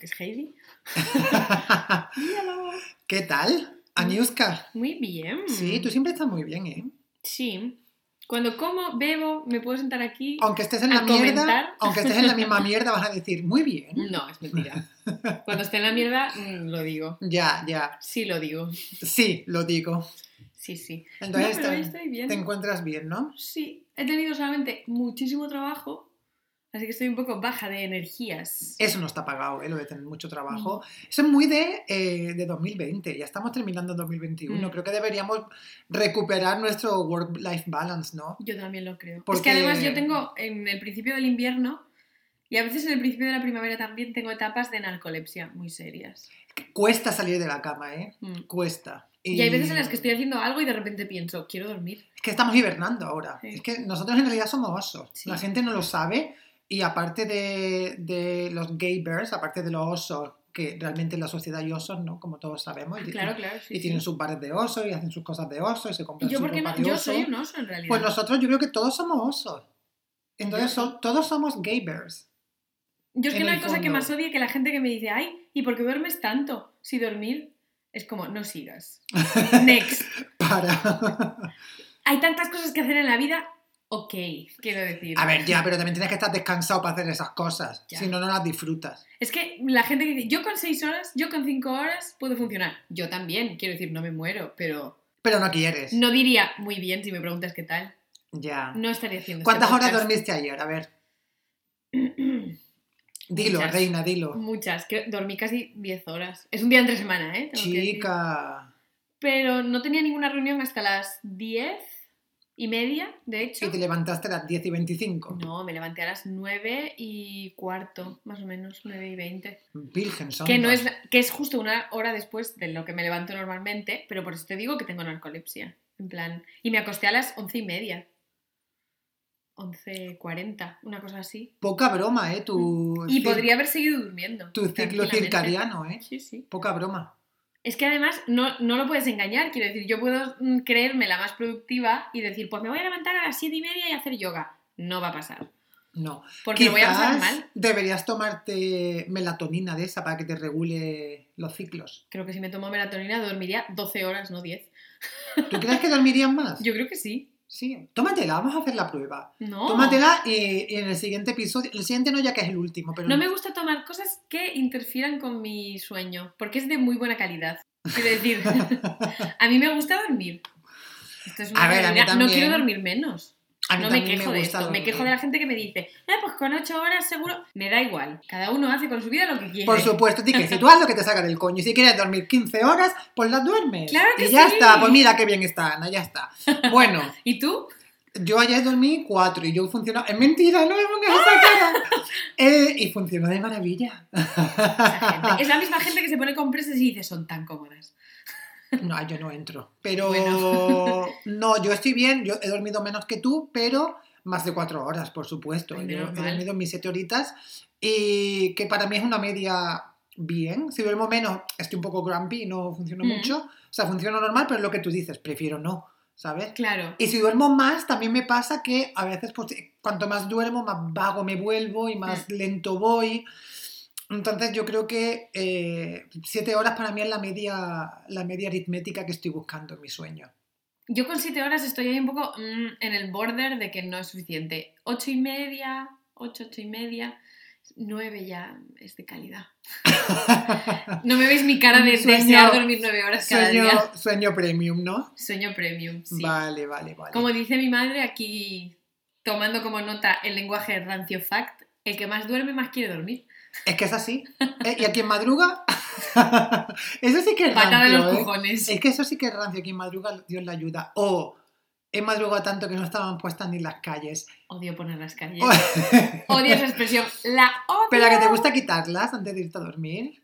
llama. ¿Esto que es Heidi? ¿Qué tal? Aniuska. Muy bien. Sí, tú siempre estás muy bien, ¿eh? Sí. Cuando como, bebo, me puedo sentar aquí. Aunque estés en la mierda, aunque estés en la misma mierda, vas a decir, muy bien. No, es mentira. Cuando esté en la mierda, mm, lo digo. Ya, ya. Sí, lo digo. Sí, lo digo. Sí, sí. Entonces No, te, estoy bien. te encuentras bien, ¿no? Sí, he tenido solamente muchísimo trabajo, así que estoy un poco baja de energías. Eso no está pagado, ¿eh? lo de tener mucho trabajo. Eso es muy de, eh, de 2020, ya estamos terminando 2021. Mm. Creo que deberíamos recuperar nuestro work-life balance, ¿no? Yo también lo creo. Es Porque- que además yo tengo en el principio del invierno y a veces en el principio de la primavera también tengo etapas de narcolepsia muy serias. Cuesta salir de la cama, ¿eh? Mm. Cuesta. Y hay veces en las que estoy haciendo algo y de repente pienso, quiero dormir. Es que estamos hibernando ahora. Sí. Es que nosotros en realidad somos osos. Sí. La gente no lo sabe y aparte de, de los gay bears, aparte de los osos, que realmente en la sociedad hay osos, ¿no? Como todos sabemos. y- Claro, claro, sí. y sí. tienen sus bares de oso y hacen sus cosas de oso y se ¿Y compran yo su por qué ropa no? de Yo oso. soy un oso en realidad. Pues nosotros yo creo que todos somos osos. Entonces so- todos somos gay bears. Yo es que no hay cosa que más odie que la gente que me dice, ay, ¿y por qué duermes tanto? Si dormir es como, no sigas. Next. Para. Hay tantas cosas que hacer en la vida, ok, quiero decir. A ver, ya, pero también tienes que estar descansado para hacer esas cosas. Ya. Si no, no las disfrutas. Es que la gente que dice, yo con seis horas, yo con cinco horas puedo funcionar. Yo también, quiero decir, no me muero, pero Pero no quieres. no diría muy bien si me preguntas qué tal. Ya. No estaría haciendo ¿Cuántas este horas dormiste ayer? A ver. Dilo, Muchas. reina, dilo. Muchas, que dormí casi 10 horas. Es un día entre semana, ¿eh? Tengo que decir. Chica. Pero no tenía ninguna reunión hasta las 10 y media, de hecho. Y te levantaste a las 10 y 25. No, me levanté a las 9 y cuarto, más o menos, 9 y 20. Virgen son. Que, no es, que es justo una hora después de lo que me levanto normalmente, pero por eso te digo que tengo narcolepsia. En plan. Y me acosté a las 11 y media. 11.40, una cosa así. Poca broma, ¿eh? Tu, Y podría haber seguido durmiendo. tu ciclo circadiano, ¿eh? Sí, sí. Poca broma. Es que además no, no lo puedes engañar, quiero decir, yo puedo mm, creerme la más productiva y decir, pues me voy a levantar a las 7 y media y hacer yoga. No va a pasar. No. Porque lo voy a pasar mal. deberías tomarte melatonina de esa para que te regule los ciclos. Creo que si me tomo melatonina dormiría 12 horas, no 10. ¿Tú crees que dormirías más? Yo creo que sí. Sí. Tómatela, vamos a hacer la prueba. No. Tómatela y, y en el siguiente episodio, el siguiente no ya que es el último, pero No me gusta tomar cosas que interfieran con mi sueño, porque es de muy buena calidad. Quiero decir, a mí me gusta dormir. Esto es una A ver, a mí realidad. No también. quiero dormir menos. A mí No me quejo de gusta esto. Me quejo de la gente que me dice, eh, pues con 8 horas seguro. Me da igual. Cada uno hace con su vida lo que quiere. Por supuesto, ti que si tú haz lo que te saca del coño y si quieres dormir 15 horas, pues las duermes. Claro que y ya sí. está, pues mira qué bien está Ana, ya está. Bueno, ¿Y tú? yo ayer dormí 4 y yo funcionó. Es mentira, no me pongas esa cara. Eh, y funcionó de maravilla. Esa gente. Es la misma gente que se pone compresas y dice, son tan cómodas. No, yo no entro. Pero Bueno. no, yo estoy bien, yo he dormido menos que tú, pero más de 4 horas, por supuesto. Ay, yo he dormido mis 7 horitas y que para mí es una media bien. Si duermo menos, estoy un poco grumpy y no funciona Mm. mucho. O sea, funciona normal, pero es lo que tú dices, prefiero no, ¿sabes? Claro. Y si duermo más, también me pasa que a veces, pues, cuanto más duermo, más vago me vuelvo y más Mm. lento voy. Entonces yo creo que eh, siete horas para mí es la media, la media aritmética que estoy buscando en mi sueño. Yo con 7 horas estoy ahí un poco mm, en el border de que no es suficiente. 8 y media, 8, 8 y media, 9 ya es de calidad. No me veis mi cara de Sueño- desear dormir 9 horas cada Sueño, día. sueño premium, ¿no? Sueño premium, sí. Vale, vale, vale. Como dice mi madre aquí, tomando como nota el lenguaje rancio fact, el que más duerme más quiere dormir. Es que es así. ¿Eh? ¿Y a quien madruga? eso sí que es Patada rancio, los ¿eh? cojones. Es que eso sí que es rancio. Quien madruga, Dios le ayuda. O he madrugado tanto que no estaban puestas ni las calles. Odio poner las calles. Odio esa expresión. La odio. Pero a que te gusta quitarlas antes de irte a dormir.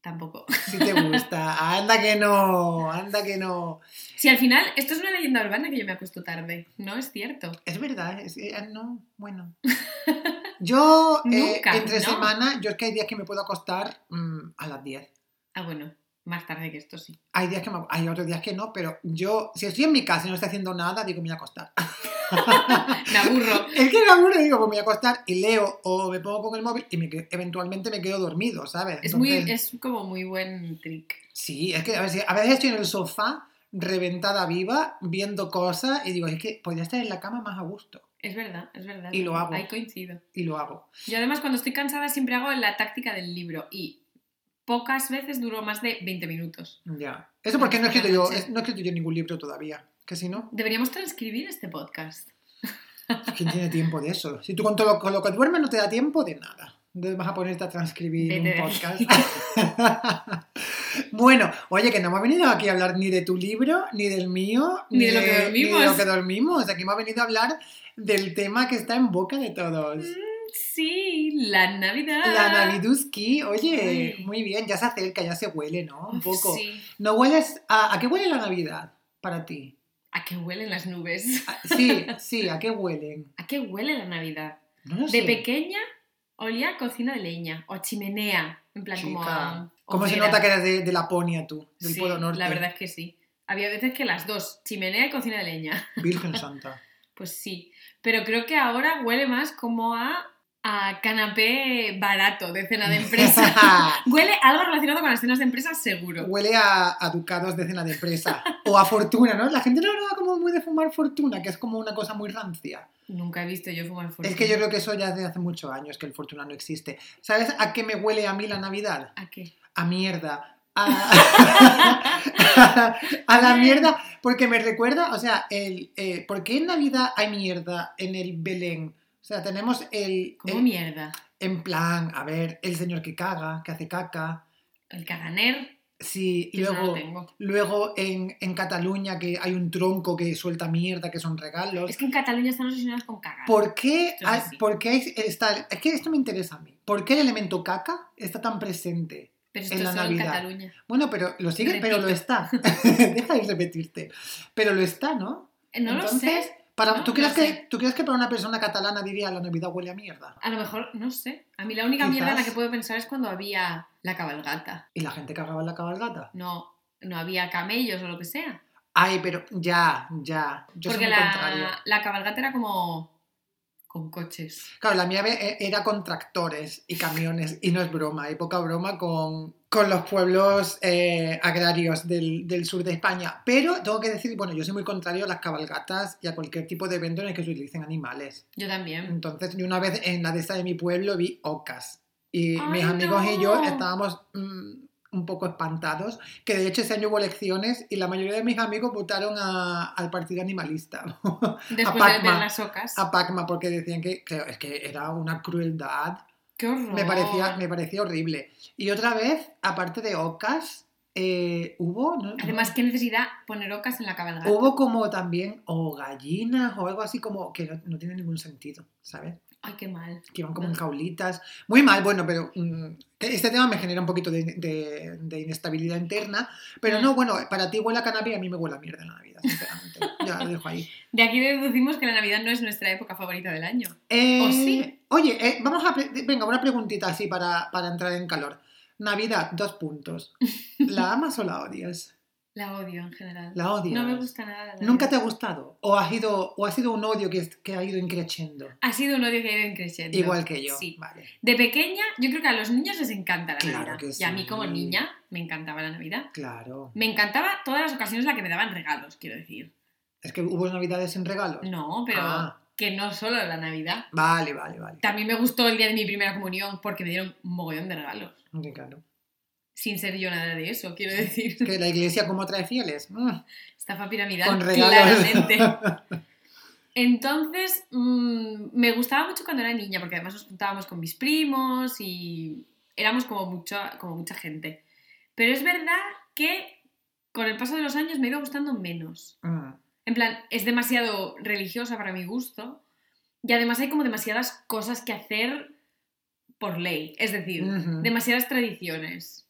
Tampoco. Si te gusta. Anda que no. Anda que no. Si al final, esto es una leyenda urbana que yo me acuesto tarde. No es cierto. Es verdad. Es, eh, no, bueno. Yo, eh, Nunca, entre no. semana, yo es que hay días que me puedo acostar mm, a las 10. Ah, bueno, más tarde que esto sí. Hay días que me- hay otros días que no, pero yo, si estoy en mi casa y no estoy haciendo nada, digo, me voy a acostar. Me aburro. Es que me aburro y digo, pues me voy a acostar y leo o me pongo con el móvil y me eventualmente me quedo dormido, ¿sabes? Es, muy, es como muy buen trick. Sí, es que a veces, a veces estoy en el sofá reventada viva viendo cosas y digo, es que podría estar en la cama más a gusto Es verdad, es verdad. Y lo hago. Ahí coincido. y lo hago. Yo además cuando estoy cansada siempre hago la táctica del libro y pocas veces duró más de 20 minutos. Ya. Eso porque no he escrito yo, no he escrito yo ningún libro todavía. Que si no, Deberíamos transcribir este podcast. ¿quién tiene tiempo de eso? Si tú con todo con lo que duermes no te da tiempo de nada. Entonces vas a ponerte a transcribir Vete un podcast. bueno, oye, que no hemos venido aquí a hablar ni de tu libro, ni del mío, Ni de lo que Ni de dormimos. lo que dormimos. Aquí hemos venido a hablar del tema que está en boca de todos. Sí, la Navidad. La Naviduski, oye, muy bien, ya se acerca, ya se huele, ¿no? Un poco. Sí. ¿No hueles a, a qué huele la Navidad para ti? ¿A qué huelen las nubes? Sí, sí, ¿a qué huelen? ¿A qué huele la Navidad? No lo De sé. pequeña olía a cocina de leña o a chimenea. En plan, como a. ¿Cómo se nota que eres de, de Laponia tú, del Sí, Polo Norte? La verdad es que sí. Había veces que las dos, chimenea y cocina de leña. Virgen Santa. Pues sí. Pero creo que ahora huele más como a, a canapé barato de cena de empresa. huele algo relacionado con las cenas de empresa seguro. Huele a, a ducados de cena de empresa. o a fortuna, ¿no? La gente no da como muy de fumar fortuna, que es como una cosa muy rancia. Nunca he visto yo fumar fortuna. Es que yo creo que eso ya desde hace muchos años que el fortuna no existe. ¿Sabes a qué me huele a mí la Navidad? ¿A qué? A mierda. A, a la mierda, porque me recuerda, o sea, el, eh, ¿por qué en Navidad hay mierda en el Belén? O sea, tenemos el, Como el- mierda. en plan, a ver, el señor que caga, que hace caca. El caganer. Sí, lo luego, tengo. luego en, en Cataluña que hay un tronco que suelta mierda, que son regalos. Es que en Cataluña están obsesionados con cagar. ¿Por qué, hay- por qué está, es que esto me interesa a mí. ¿Por qué el elemento caca está tan presente? Pero en esto la es solo en Navidad. Cataluña. Bueno, pero lo sigue, pero lo está. Deja de repetirte. Pero lo está, ¿no? Eh, No lo sé. Para, No, ¿tú, no crees que. ¿Tú crees que para una persona catalana diría la Navidad huele a mierda? A lo mejor, no sé. A mí la única mierda en la que puedo pensar es cuando había la cabalgata. ¿Y la gente cagaba en la cabalgata? No, no había camellos o lo que sea. Ay, pero ya, ya. Yo Porque soy muy contrario. la, la cabalgata era como con coches. Claro, la mía ve- era con tractores y camiones, y no es broma, hay poca broma con, con los pueblos eh, agrarios del, del sur de España. Pero tengo que decir, bueno, yo soy muy contrario a las cabalgatas y a cualquier tipo de evento en el que se utilicen animales. Yo también. Entonces, yo una vez en la de de mi pueblo vi ocas. Y ¡Ay, mis amigos y yo estábamos mm, un poco espantados, que de hecho ese año hubo elecciones y la mayoría de mis amigos votaron a- al partido animalista. Después de Pacma. ver las ocas. a Pacma porque decían que, que es que era una crueldad. ¡Qué horror! Me parecía, me parecía horrible. Y otra vez, aparte de ocas, eh, hubo, ¿no? Además, qué necesidad poner ocas en la cabalgata. hubo como también o gallinas o algo así como que no, no tiene ningún sentido, ¿sabes? Ay, qué mal. Que iban como en jaulitas. Muy mal, bueno, pero mm, este tema me genera un poquito de, de- de inestabilidad interna. Pero Mm. no, bueno, para ti huele a cannabis y a mí me huele a mierda en la Navidad, sinceramente. ya lo dejo ahí. De aquí deducimos que la Navidad no es nuestra época favorita del año. Eh, ¿O sí? Oye, eh, vamos a. Venga, una preguntita así para, para entrar en calor. Navidad, dos puntos. ¿La amas o la odias? La odio en general. La odias. No me gusta nada. ¿Nunca te ha gustado? ¿O ha sido, o ha sido un odio que, que ha ido increciendo? Ha sido un odio que ha ido creciendo. Igual que yo. Sí. Vale. De pequeña, yo creo que a los niños les encanta la Claro Navidad. que Y a mí sí. como niña me encantaba la Navidad. Claro. Me encantaba todas las ocasiones en las que me daban regalos, quiero decir. Es que hubo navidades sin regalos. No, pero Ah. que no solo la Navidad. Vale, vale, vale. También me gustó el día de mi primera comunión porque me dieron un mogollón de regalos. Ok, claro. Sin ser yo nada de eso, quiero decir. Que la iglesia, ¿cómo trae fieles? Mm, Estafa piramidal, con claramente. Entonces, mm, me gustaba mucho cuando era niña, porque además nos juntábamos con mis primos y éramos como mucha, como mucha gente. Pero es verdad que con el paso de los años me ha ido gustando menos. Mm. En plan, es demasiado religiosa para mi gusto y además hay como demasiadas cosas que hacer por ley. Es decir, demasiadas tradiciones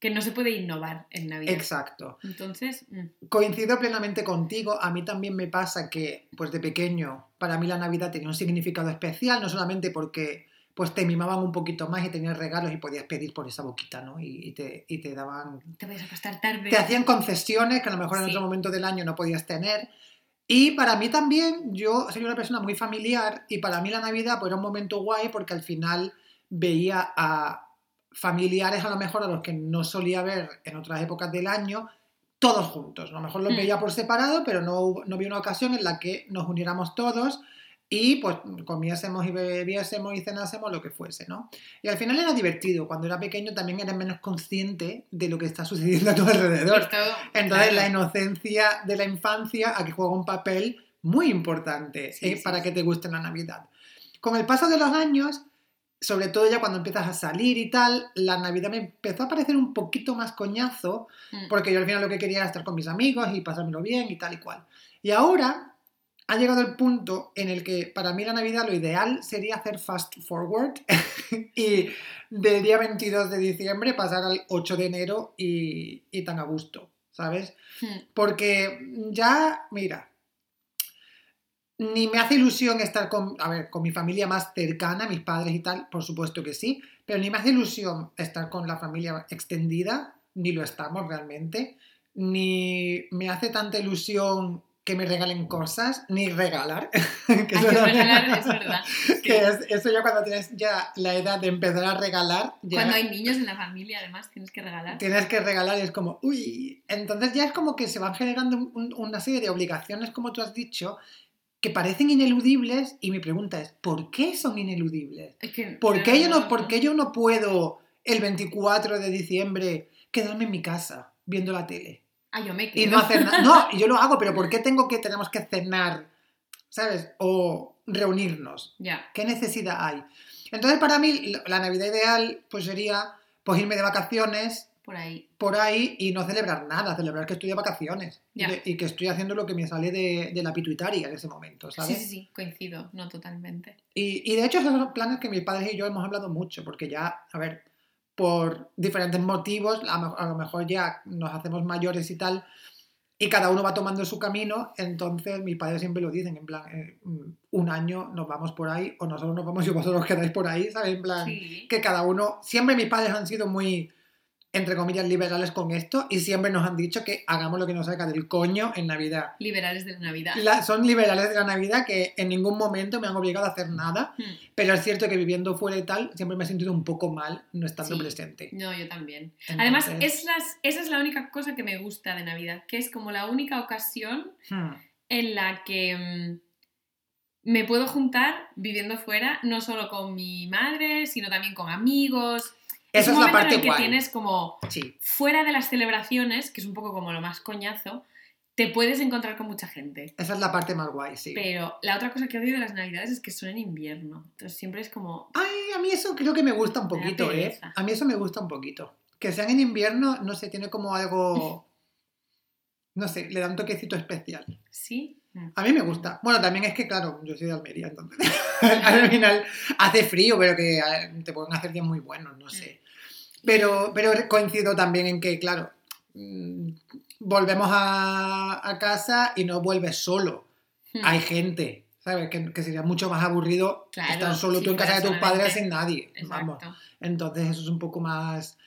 que no se puede innovar en Navidad. Exacto. Entonces, mm, Coincido plenamente contigo. A mí también me pasa que, pues de pequeño, para mí la Navidad tenía un significado especial, no solamente porque pues te mimaban un poquito más y tenías regalos y podías pedir por esa boquita, ¿no? Y, y te, y te daban... te vas a acostar tarde. Te hacían concesiones que a lo mejor en Sí. otro momento del año no podías tener. Y para mí también, yo soy una persona muy familiar y para mí la Navidad pues, era un momento guay porque al final veía a familiares a lo mejor a los que no solía ver en otras épocas del año, todos juntos. A lo mejor los Hmm. veía por separado, pero no, no había una ocasión en la que nos uniéramos todos y pues comiésemos y bebiésemos y cenásemos lo que fuese, ¿no? Y al final era divertido. Cuando era pequeño también eres menos consciente de lo que está sucediendo a tu alrededor. Entonces la inocencia de la infancia aquí juega un papel muy importante Sí, eh, sí, para sí. que te guste la Navidad. Con el paso de los años, sobre todo ya cuando empiezas a salir y tal, la Navidad me empezó a parecer un poquito más coñazo, Mm. porque yo al final lo que quería era estar con mis amigos y pasármelo bien y tal y cual. Y ahora ha llegado el punto en el que para mí la Navidad lo ideal sería hacer fast forward y del día 22 de diciembre pasar al 8 de enero y, y tan a gusto, ¿sabes? Mm. Porque ya, mira, ni me hace ilusión estar con, a ver, con mi familia más cercana, mis padres y tal, por supuesto que sí, pero ni me hace ilusión estar con la familia extendida, ni lo estamos realmente, ni me hace tanta ilusión que me regalen cosas, ni regalar. que eso regalar, es verdad. que es- eso ya cuando tienes ya la edad de empezar a regalar, ya Cuando hay niños en la familia, además, tienes que regalar. tienes que regalar y es como, uy, entonces ya es como que se van generando un- un- una serie de obligaciones, como tú has dicho, que parecen ineludibles y mi pregunta es, ¿por qué son ineludibles? Es que, ¿Por qué, yo no, ¿Por qué yo no puedo el 24 de diciembre quedarme en mi casa viendo la tele? Ah, yo me Y no hacer nada. No, yo lo hago, pero ¿por qué tengo que, tenemos que cenar, ¿sabes? O reunirnos. Ya. ¿Qué necesidad hay? Entonces, para mí, la Navidad ideal pues sería pues, irme de vacaciones Por ahí. por ahí y no celebrar nada, celebrar que estoy de vacaciones y, de- y que estoy haciendo lo que me sale de, de la pituitaria en ese momento, ¿sabes? Sí, sí, sí, coincido, no totalmente. Y, y de hecho esos son planes que mis padres y yo hemos hablado mucho, porque ya, a ver, por diferentes motivos, a, lo- a lo mejor ya nos hacemos mayores y tal, y cada uno va tomando su camino, entonces mis padres siempre lo dicen, en plan, eh, mm, un año nos vamos por ahí, o nosotros nos vamos y vosotros quedáis por ahí, ¿sabes? En plan, Sí. que cada uno, siempre mis padres han sido muy, entre comillas, liberales con esto, y siempre nos han dicho que hagamos lo que nos saca del coño en Navidad. Liberales de la Navidad. La- son liberales de la Navidad que en ningún momento me han obligado a hacer nada, Hmm. pero es cierto que viviendo fuera y tal, siempre me he sentido un poco mal no estando Sí. presente. No, yo también. Entonces, Además, es las- esa es la única cosa que me gusta de Navidad, que es como la única ocasión hmm, en la que mm, me puedo juntar viviendo fuera, no solo con mi madre, sino también con amigos. Esa un es la en parte el que guay. tienes como Sí, fuera de las celebraciones, que es un poco como lo más coñazo, te puedes encontrar con mucha gente. esa es la parte más guay, sí. Pero la otra cosa que odio de las navidades es que son en invierno. Entonces siempre es como... Ay, a mí eso creo que me gusta un poquito, ¿eh? A mí eso me gusta un poquito. Que sean en invierno, no sé, tiene como algo... No sé, le da un toquecito especial. ¿Sí? Mm. A mí me gusta. Bueno, también es que, claro, yo soy de Almería, entonces al final hace frío, pero que te pueden hacer días muy buenos, no sé. Pero, pero coincido también en que, claro, mm, volvemos a, a casa y no vuelves solo. Mm. Hay gente, ¿sabes? Que, que sería mucho más aburrido Claro, estar solo tú en casa de tus padres sin nadie. Vamos. Entonces eso es un poco más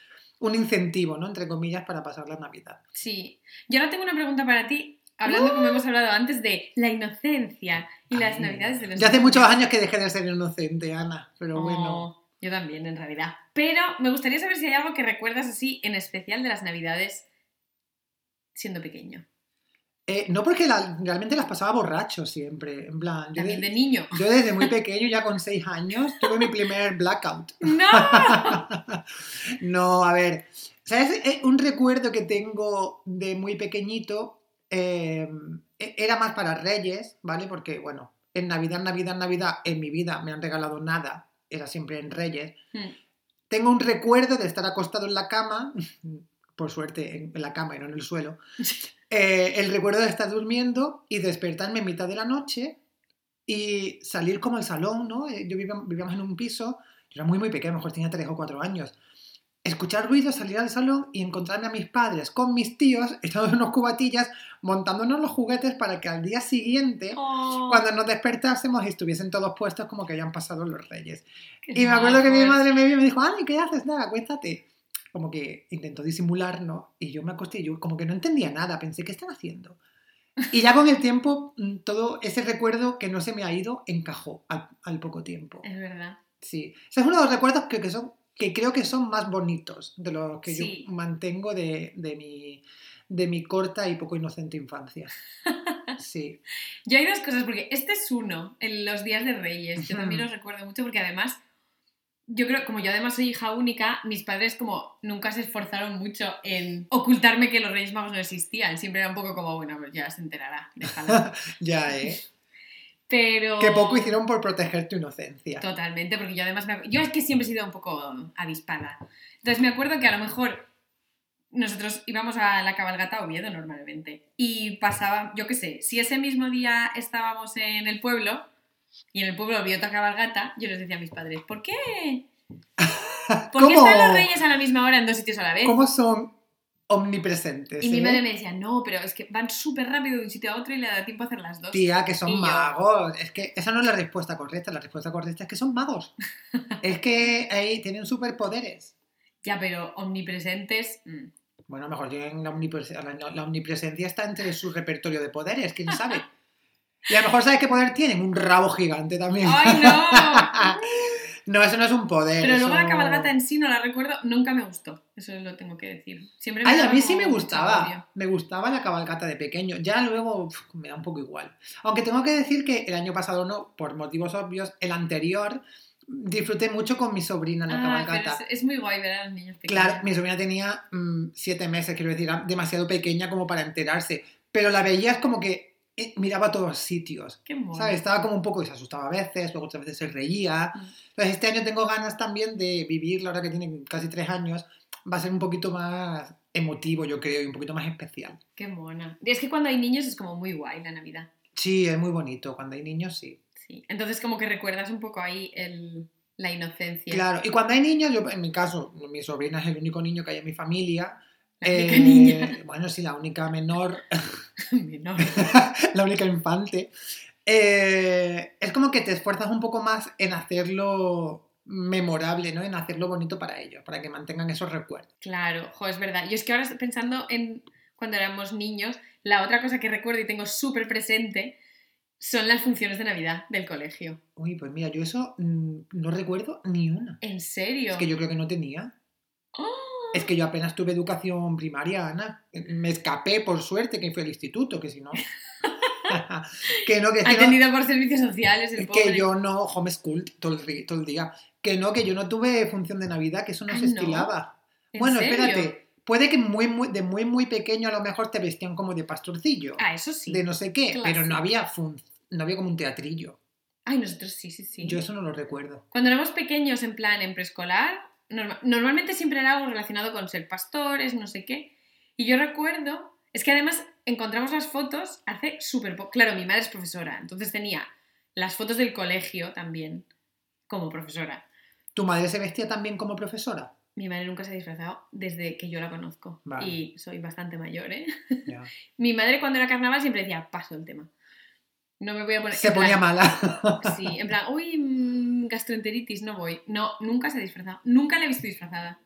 un incentivo, ¿no? Entre comillas, para pasar la Navidad. Sí. Yo ahora tengo una pregunta para ti, hablando como hemos hablado antes de la inocencia y las Ay, navidades de los Ya hace muchos años que dejé de ser inocente, Ana, pero bueno. Oh, Yo también, en realidad. Pero me gustaría saber si hay algo que recuerdas así, en especial de las navidades siendo pequeño. Eh, no porque la- realmente las pasaba borracho siempre, en plan. Yo, También de- de niño. yo desde muy pequeño, ya con seis años, tuve mi primer blackout. ¡No! No, a ver, ¿sabes? Eh, Un recuerdo que tengo de muy pequeñito eh, e- era más para Reyes, ¿vale? Porque, bueno, en Navidad, Navidad, Navidad, en mi vida me han regalado nada, era siempre en Reyes. Hmm. Tengo un recuerdo de estar acostado en la cama, por suerte en la cama y no en el suelo, eh, el recuerdo de estar durmiendo y despertarme en mitad de la noche y salir como al salón, ¿no? Eh, Yo vivía- vivíamos en un piso, yo era muy, muy pequeño, a lo mejor tenía 3 o 4 años. Escuchar ruido, salir al salón y encontrarme a mis padres con mis tíos, echando unos cubatillas, montándonos los juguetes para que al día siguiente, Oh, cuando nos despertásemos, estuviesen todos puestos como que habían pasado los reyes. qué Y me acuerdo que mi madre me vio y me dijo, Ani, ¿qué haces? Nada, acuéstate. Como que intentó disimular, ¿no? Y yo me acosté y yo como que no entendía nada, pensé, ¿qué están haciendo? Y ya con el tiempo, mm, todo ese recuerdo que no se me ha ido encajó al, al poco tiempo. Es verdad. Sí. Ese es uno de los recuerdos que, que son, que creo que son más bonitos de los que Sí. yo mantengo de, de mi, de mi corta y poco inocente infancia. Sí. Yo hay dos cosas, porque este es uno, en los días de Reyes. Yo también los recuerdo mucho porque además, yo creo, como yo además soy hija única, mis padres como nunca se esforzaron mucho en ocultarme que los Reyes Magos no existían. Siempre era un poco como, bueno, pues ya se enterará, déjalo. Ya, ¿eh? Pero... Que poco hicieron por proteger tu inocencia. Totalmente, porque yo además me... Yo es que siempre he sido un poco avispada. Entonces me acuerdo que a lo mejor nosotros íbamos a la cabalgata a Oviedo normalmente y pasaba, yo qué sé, si ese mismo día estábamos en el pueblo y en el pueblo había otra cabalgata, yo les decía a mis padres, ¿por qué? ¿Por qué ¿Cómo? están los reyes a la misma hora en dos sitios a la vez? ¿Cómo son omnipresentes? Y mi madre me decía, no, pero es que van súper rápido de un sitio a otro y le da tiempo a hacer las dos. Tía, que son Y yo- magos. Es que esa no es la respuesta correcta. La respuesta correcta es que son magos. es que ahí tienen superpoderes. Ya, pero omnipresentes... mm. Bueno, mejor tienen la, omnipres- la- la omnipresencia está entre su repertorio de poderes, quién sabe. Y a lo mejor, ¿sabes qué poder tienen? Un rabo gigante también. ¡Ay, no! no, eso no es un poder. Pero luego eso- la cabalgata en sí no la recuerdo, nunca me gustó. Eso lo tengo que decir. Siempre me Ay, a mí sí me gustaba. Me gustaba la cabalgata de pequeño. Ya luego uf, me da un poco igual. Aunque tengo que decir que el año pasado no, por motivos obvios, el anterior disfruté mucho con mi sobrina en la Ah, pero cabalgata. es, es muy guay ver a los niños pequeños. Claro, mi sobrina tenía mm, siete meses, quiero decir, demasiado pequeña como para enterarse. Pero la veías como que eh, miraba a todos sitios. Qué mono. ¿Sabes? Estaba como un poco y se asustaba a veces, luego otras veces se reía. Mm. Entonces este año tengo ganas también de vivirlo, ahora que tiene casi tres años, va a ser un poquito más emotivo, yo creo, y un poquito más especial. Qué mona. Y es que cuando hay niños es como muy guay la Navidad. Sí, es muy bonito, cuando hay niños sí. Sí. Entonces como que recuerdas un poco ahí el, la inocencia. Claro, y cuando hay niños, yo en mi caso, mi sobrina es el único niño que hay en mi familia. La única Eh, niña. Bueno, sí, la única menor, Menor. la única infante. Eh, es como que te esfuerzas un poco más en hacerlo memorable, ¿no? En hacerlo bonito para ellos, para que mantengan esos recuerdos. Claro, jo, es verdad. Yo es que ahora pensando en cuando éramos niños, la otra cosa que recuerdo y tengo súper presente son las funciones de Navidad del colegio. Uy, pues mira, yo eso mm, no recuerdo ni una. ¿En serio? Es que yo creo que no tenía. ¡Oh! Es que yo apenas tuve educación primaria, Ana. Me escapé, por suerte, que fue al instituto, que si no... que no, que, es que no- Atendido por servicios sociales, el pobre. que yo no homeschool todo el, ri- todo el día. Que no, que yo no tuve función de Navidad, que eso no Ah, se estilaba. ¿En Bueno, serio? espérate. Puede que muy, muy, de muy, muy pequeño a lo mejor te vestían como de pastorcillo. Ah, eso sí. De no sé qué, pero no había, fun- no había como un teatrillo. Ay, nosotros sí, sí, sí. Yo eso no lo recuerdo. Cuando éramos pequeños, en plan, en preescolar, norma- normalmente siempre era algo relacionado con ser pastores, no sé qué. Y yo recuerdo, es que además encontramos las fotos hace súper poco. Claro, mi madre es profesora, entonces tenía las fotos del colegio también como profesora. ¿Tu madre se vestía también como profesora? Mi madre nunca se ha disfrazado desde que yo la conozco. Vale. Y soy bastante mayor, ¿eh? Mi madre cuando era carnaval siempre decía, paso el tema. No me voy a poner... Se plan- ponía mala. Sí, en plan, uy, mm, gastroenteritis, no voy. No, nunca se ha disfrazado. Nunca la he visto disfrazada.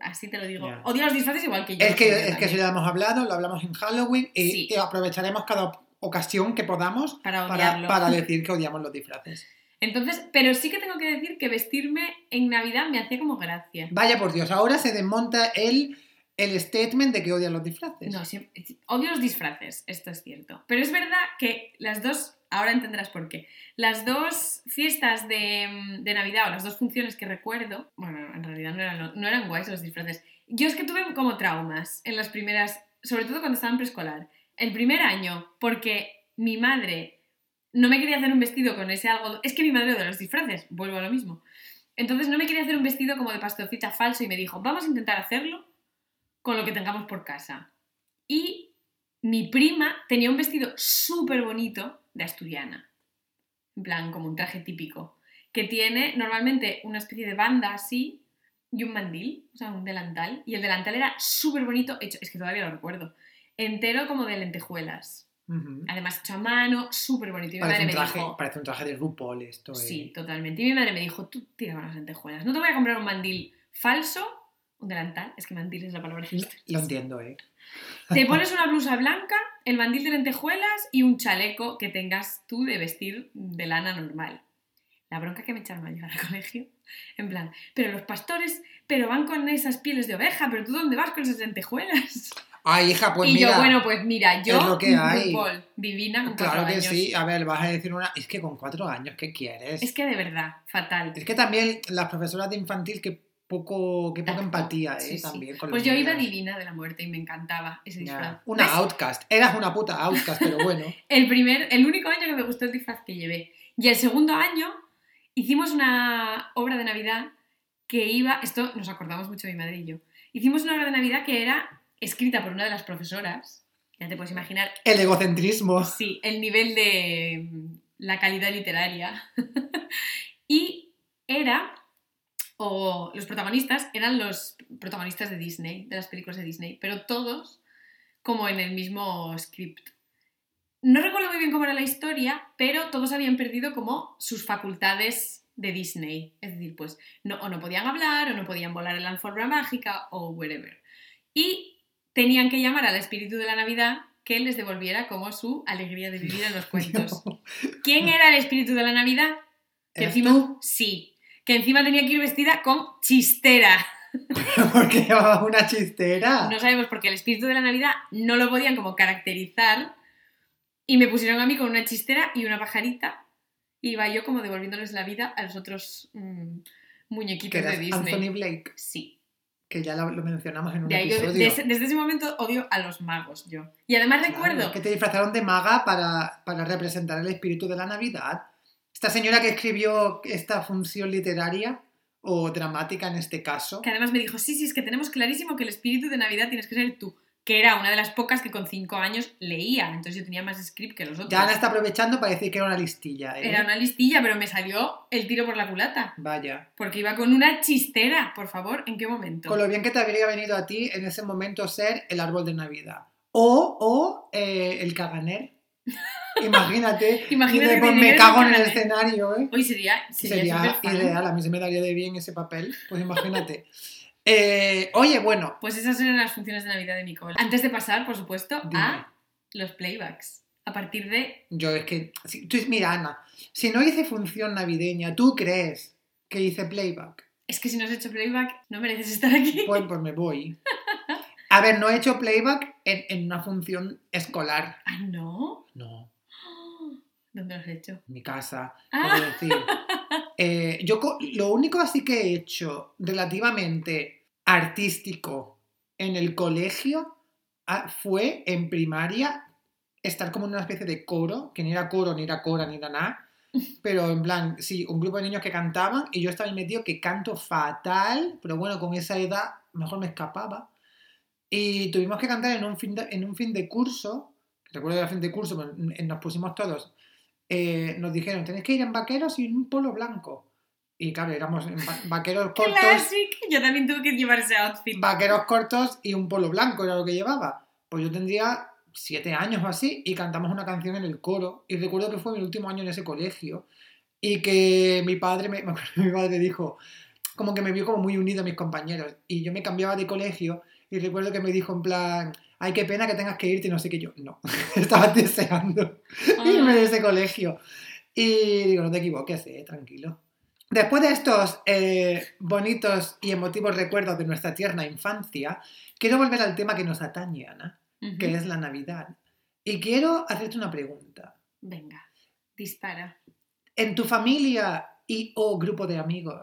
Así te lo digo. Ya. Odio los disfraces igual que yo. Es que, es que eso ya hemos hablado, lo hablamos en Halloween y, Sí. y aprovecharemos cada ocasión que podamos Para para, para decir que odiamos los disfraces. Entonces, pero sí que tengo que decir que vestirme en Navidad me hacía como gracia. Vaya por Dios, ahora se desmonta el, el statement de que odian los disfraces. No, sí, odio los disfraces, esto es cierto. Pero es verdad que las dos, ahora entenderás por qué, las dos fiestas de, mm, de Navidad o las dos funciones que recuerdo, bueno, en realidad no eran, guays los disfraces. Yo es que tuve como traumas en las primeras, sobre todo cuando estaba en preescolar. El primer año, porque mi madre no me quería hacer un vestido con ese algo... Es que mi madre odia los disfraces, vuelvo a lo mismo. Entonces no me quería hacer un vestido como de pastorcita falso y me dijo, vamos a intentar hacerlo con lo que tengamos por casa. Y mi prima tenía un vestido súper bonito de asturiana. En plan, como un traje típico. Que tiene normalmente una especie de banda así y un mandil, o sea, un delantal. Y el delantal era súper bonito, hecho, es que todavía lo recuerdo, entero como de lentejuelas. Además, hecho a mano, súper bonito. Y mi madre un me traje, dijo, parece un traje de RuPaul esto. eh. Sí, totalmente. Y mi madre me dijo, tú tira con las lentejuelas. No te voy a comprar un mandil falso, delantal, es que mandil es la palabra que Lo entiendo, ¿eh? Te pones una blusa blanca, el mandil de lentejuelas y un chaleco que tengas tú de vestir de lana normal. La bronca que me echaron al llegar al colegio. En plan, pero los pastores, pero van con esas pieles de oveja, pero tú dónde vas con esas lentejuelas. Ay, hija, pues y mira. yo, bueno, pues mira, yo, es lo que hay. RuPaul, divina con cuatro Claro que años. sí. A ver, vas a decir una. Es que con cuatro años, ¿qué quieres? Es que de verdad, fatal. Es que también las profesoras de infantil, que poco, qué poca empatía, ¿eh? Sí, sí. También con Pues yo iba divina de la muerte y me encantaba ese Ya. disfraz. Una ¿Ves? outcast. Eras una puta outcast, pero bueno. El primer, el único año que me gustó el disfraz que llevé. Y el segundo año hicimos una obra de Navidad que iba, esto nos acordamos mucho mi madre y yo, hicimos una obra de Navidad que era escrita por una de las profesoras, ya te puedes imaginar, El egocentrismo. sí, el nivel de mm, la calidad literaria. y era, o los protagonistas eran los protagonistas de Disney, de las películas de Disney, pero todos como en el mismo script. No recuerdo muy bien cómo era la historia, pero todos habían perdido como sus facultades de Disney. Es decir, pues no, o no podían hablar, o no podían volar en la alfombra mágica, o whatever. Y tenían que llamar al espíritu de la Navidad que les devolviera como su alegría de vivir en los cuentos. ¿Quién era el espíritu de la Navidad? Que ¿Eras encima, tú? sí, que encima tenía que ir vestida con chistera. Porque llevabas una chistera. No sabemos por qué el espíritu de la Navidad no lo podían como caracterizar y me pusieron a mí con una chistera y una pajarita y iba yo como devolviéndoles la vida a los otros mm, que muñequitos de Disney. Anthony Blake, Sí. que ya lo, mencionamos en un De yo- episodio. de ese- desde ese momento odio a los magos yo. Y además Claro, recuerdo... que te disfrazaron de maga para, para representar el espíritu de la Navidad. Esta señora que escribió esta función literaria, o dramática en este caso, que además me dijo, sí, sí, es que tenemos clarísimo que el espíritu de Navidad tienes que ser tú, que era una de las pocas que con cinco años leía, entonces yo tenía más script que los otros. ya Ana está aprovechando para decir que era una listilla. ¿eh? Era una listilla, pero me salió el tiro por la culata, Vaya. porque iba con una chistera, por favor, ¿en qué momento? Con lo bien que te habría venido a ti en ese momento ser el árbol de Navidad. O, o eh, el caganer. Imagínate. Imagínate pues, me cago en el escenario, ¿eh? Hoy sería, sería, ideal, a mí se me daría de bien ese papel, pues imagínate. Eh, oye, bueno, Pues esas eran las funciones de Navidad de mi cole. Antes de pasar, por supuesto, Dime. a los playbacks. A partir de... yo es que, si- tú- mira Ana, si no hice función navideña, ¿tú crees que hice playback? Es que si no has hecho playback, no mereces estar aquí. Pues, pues me voy. A ver, no he hecho playback en, en una función escolar. Ah, ¿no? No, ¿Dónde lo has hecho? en mi casa, Ah. quiero decir. Eh, yo lo único así que he hecho relativamente artístico en el colegio ah, fue en primaria estar como en una especie de coro, que ni era coro, ni era cora, ni era nada, pero en plan, sí, un grupo de niños que cantaban y yo estaba ahí metido que canto fatal, pero bueno, con esa edad mejor me escapaba. Y tuvimos que cantar en un fin de, en un fin de curso, recuerdo que era fin de curso, nos pusimos todos eh, nos dijeron, tenéis que ir en vaqueros y en un polo blanco. Y claro, éramos en va- vaqueros cortos, Classic. Yo también tuve que llevar ese outfit. vaqueros cortos y un polo blanco era lo que llevaba. Pues yo tendría siete años o así y cantamos una canción en el coro. Y recuerdo que fue mi último año en ese colegio y que mi padre me, mi padre dijo, como que me vio como muy unido a mis compañeros. Y yo me cambiaba de colegio y recuerdo que me dijo en plan, ay, qué pena que tengas que irte y no sé qué yo. No, estaba deseando irme de ese colegio. Y digo, no te equivoques, eh, tranquilo. Después de estos eh, bonitos y emotivos recuerdos de nuestra tierna infancia, quiero volver al tema que nos atañe, Ana, que es la Navidad. Y quiero hacerte una pregunta. Venga, dispara. ¿En tu familia y o grupo de amigos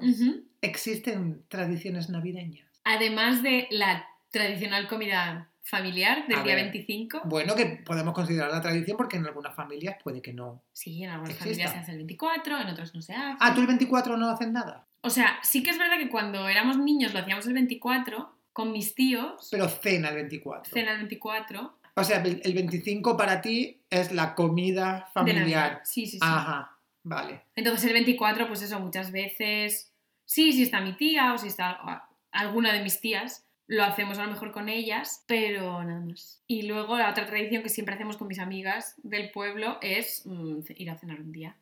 existen tradiciones navideñas? Además de la tradicional comida familiar del A día ver. 25. Bueno, que podemos considerar la tradición porque en algunas familias puede que no. Sí, en algunas Exista. familias se hace el 24, en otras no se hace. Ah, tú el 24 no hacen nada. O sea, sí que es verdad que cuando éramos niños lo hacíamos el 24 con mis tíos. Pero cena el 24. Cena el 24. O sea, el el 25 para ti es la comida familiar. Sí, sí, sí. Ajá, vale. Entonces el 24, pues eso, muchas veces. Sí, si está mi tía o si está alguna de mis tías, lo hacemos a lo mejor con ellas, pero nada más. Y luego la otra tradición que siempre hacemos con mis amigas del pueblo es mm, ir a cenar un día.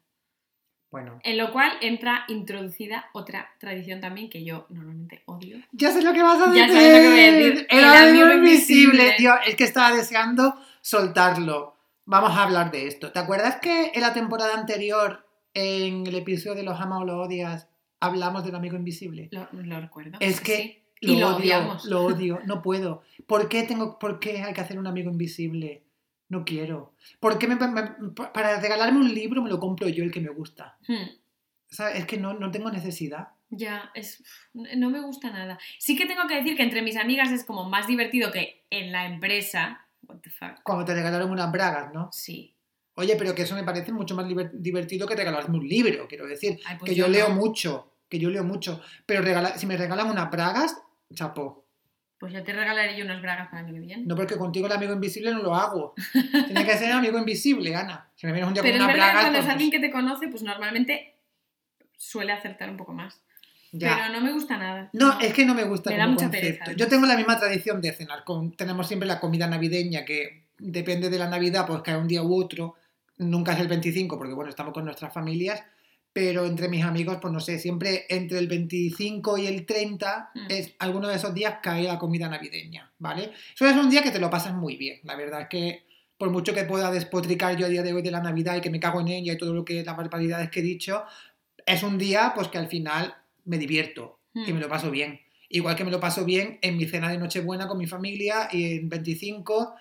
Bueno. En lo cual entra introducida otra tradición también que yo normalmente odio. Ya sé lo que vas a Ya decir. sabes lo que voy a decir. El El amigo amigo invisible. invisible. Tío, es que estaba deseando soltarlo. Vamos a hablar de esto. ¿Te acuerdas que en la temporada anterior, en el episodio de Los ama o lo odias, hablamos del amigo invisible? Lo, lo recuerdo. Es que sí. Lo, Y lo odio, odiamos. lo odio, no puedo. ¿Por qué, tengo, ¿Por qué hay que hacer un amigo invisible? No quiero. ¿Por qué me- me- para regalarme un libro me lo compro yo el que me gusta? Hmm. O sea, es que no, no tengo necesidad. Ya, es, no me gusta nada. Sí que tengo que decir que entre mis amigas es como más divertido que en la empresa. What the fuck. Cuando te regalaron unas bragas, ¿no? Sí. Oye, pero que eso me parece mucho más divertido que regalarme un libro, quiero decir. Ay, pues que yo yo leo no. mucho, que yo leo mucho. Pero regala- si me regalan unas bragas, chapo. Pues ya te regalaré yo unas bragas para el que viene. No porque contigo el amigo invisible no lo hago. Tiene que ser amigo invisible, Ana. Si me vienes un día Pero con es unas verdad que bragas, cuando es pues, alguien que te conoce, pues normalmente suele acertar un poco más. ya. Pero no me gusta nada. No, es que no me gusta Me da mucha concepto. pereza, Yo tengo la misma tradición de cenar. Con, tenemos siempre la comida navideña que depende de la Navidad, pues cae un día u otro. Nunca es el 25 porque, bueno, estamos con nuestras familias. Pero entre mis amigos, pues no sé, siempre entre el 25 y el 30, Mm. es, alguno de esos días cae la comida navideña, ¿vale? Eso es un día que te lo pasas muy bien. La verdad es que por mucho que pueda despotricar yo a día de hoy de la Navidad y que me cago en ella y todo lo que las barbaridades que he dicho, es un día pues que al final me divierto y me lo paso bien. Igual que me lo paso bien en mi cena de Nochebuena con mi familia y en 25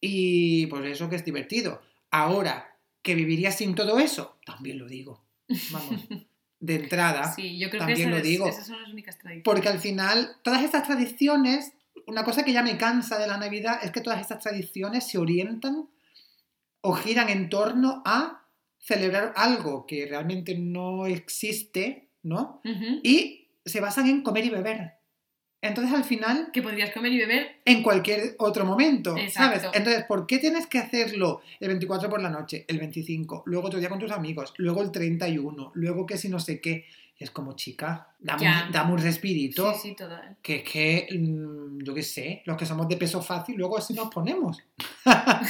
y pues eso que es divertido. Ahora, que viviría sin todo eso, también lo digo. Vamos, de entrada. Sí, yo creo también que lo digo. esas son las únicas tradiciones. Porque al final, todas estas tradiciones, una cosa que ya me cansa de la Navidad es que todas estas tradiciones se orientan o giran en torno a celebrar algo que realmente no existe, ¿no? Y se basan en comer y beber. Entonces, al final, Que podrías comer y beber. en cualquier otro momento, Exacto. ¿sabes? Entonces, ¿por qué tienes que hacerlo el 24 por la noche, el 25, luego otro día con tus amigos, luego el 31, luego que si no sé qué? Y es como, chica, dame, un, dame un respirito. Sí, sí, total. Que es que, mm, yo qué sé, los que somos de peso fácil, luego así nos ponemos.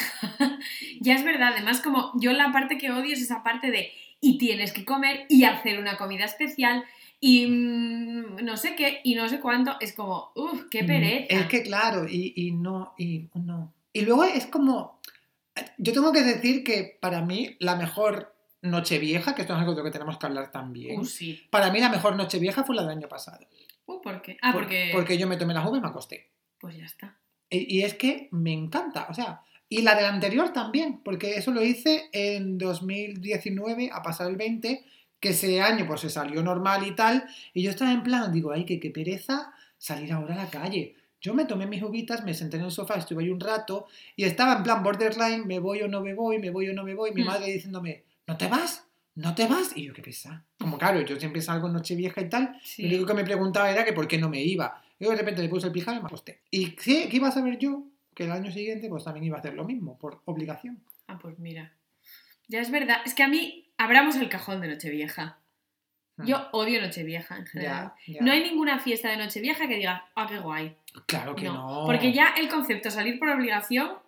Ya es verdad, además como yo la parte que odio es esa parte de y tienes que comer y hacer una comida especial y mm, no sé qué y no sé cuánto, es como, uff, qué Mm, pereza. Es que claro, y, y no, y no. Y luego es como, yo tengo que decir que para mí la mejor Nochevieja, que esto es algo de lo que tenemos que hablar también, Uh, sí. para mí la mejor Nochevieja fue la del año pasado. Uh, ¿por qué? Ah, Por- porque... Porque yo me tomé las uvas y me acosté. Pues ya está. Y, y es que me encanta, o sea, y la del anterior también, porque eso lo hice en 2019, a pasar el 20, que ese año pues se salió normal y tal, y yo estaba en plan, digo, ay, que qué pereza salir ahora a la calle. Yo me tomé mis uvitas, me senté en el sofá, estuve ahí un rato, y estaba en plan borderline, me voy o no me voy, me voy o no me voy, mi Mm. madre diciéndome, ¿no te vas? ¿No te vas? Y yo, qué pesa. Como claro, yo siempre salgo en Nochevieja y tal, Sí. lo único que me preguntaba era que por qué no me iba. Y de repente le puse el pijama y me acosté. Y sí, ¿qué iba a saber yo? Que el año siguiente pues también iba a hacer lo mismo, por obligación. Ah, pues mira. Ya es verdad. Es que a mí, abramos el cajón de Nochevieja. Yo odio Nochevieja en general. Hmm. Ya, ya. No hay ninguna fiesta de Nochevieja que diga, ah, qué guay. Claro que no. Porque ya el concepto salir por obligación,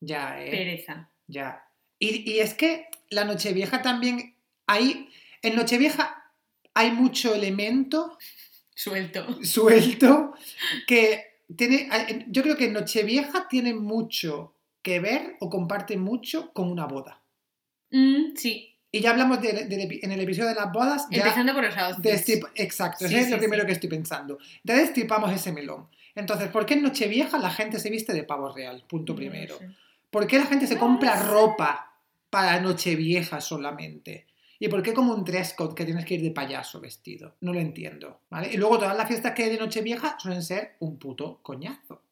Ya, eh. pereza. Ya. Y, y es que la Nochevieja también hay... En Nochevieja hay mucho elemento Suelto. suelto que tiene... Yo creo que Nochevieja tiene mucho que ver o comparte mucho con una boda. Mm, sí. Y ya hablamos de- en el episodio de las bodas. Ya Empezando por los outfits. Exacto, Sí, eso es lo primero que estoy pensando. Ya destripamos ese melón. Entonces, ¿por qué en Nochevieja la gente se viste de pavo real? Punto lo primero. ¿Por qué la gente se compra ropa para Nochevieja solamente? ¿Y por qué como un dress code que tienes que ir de payaso vestido? No lo entiendo. ¿vale? Y luego todas las fiestas que hay de Nochevieja suelen ser un puto coñazo.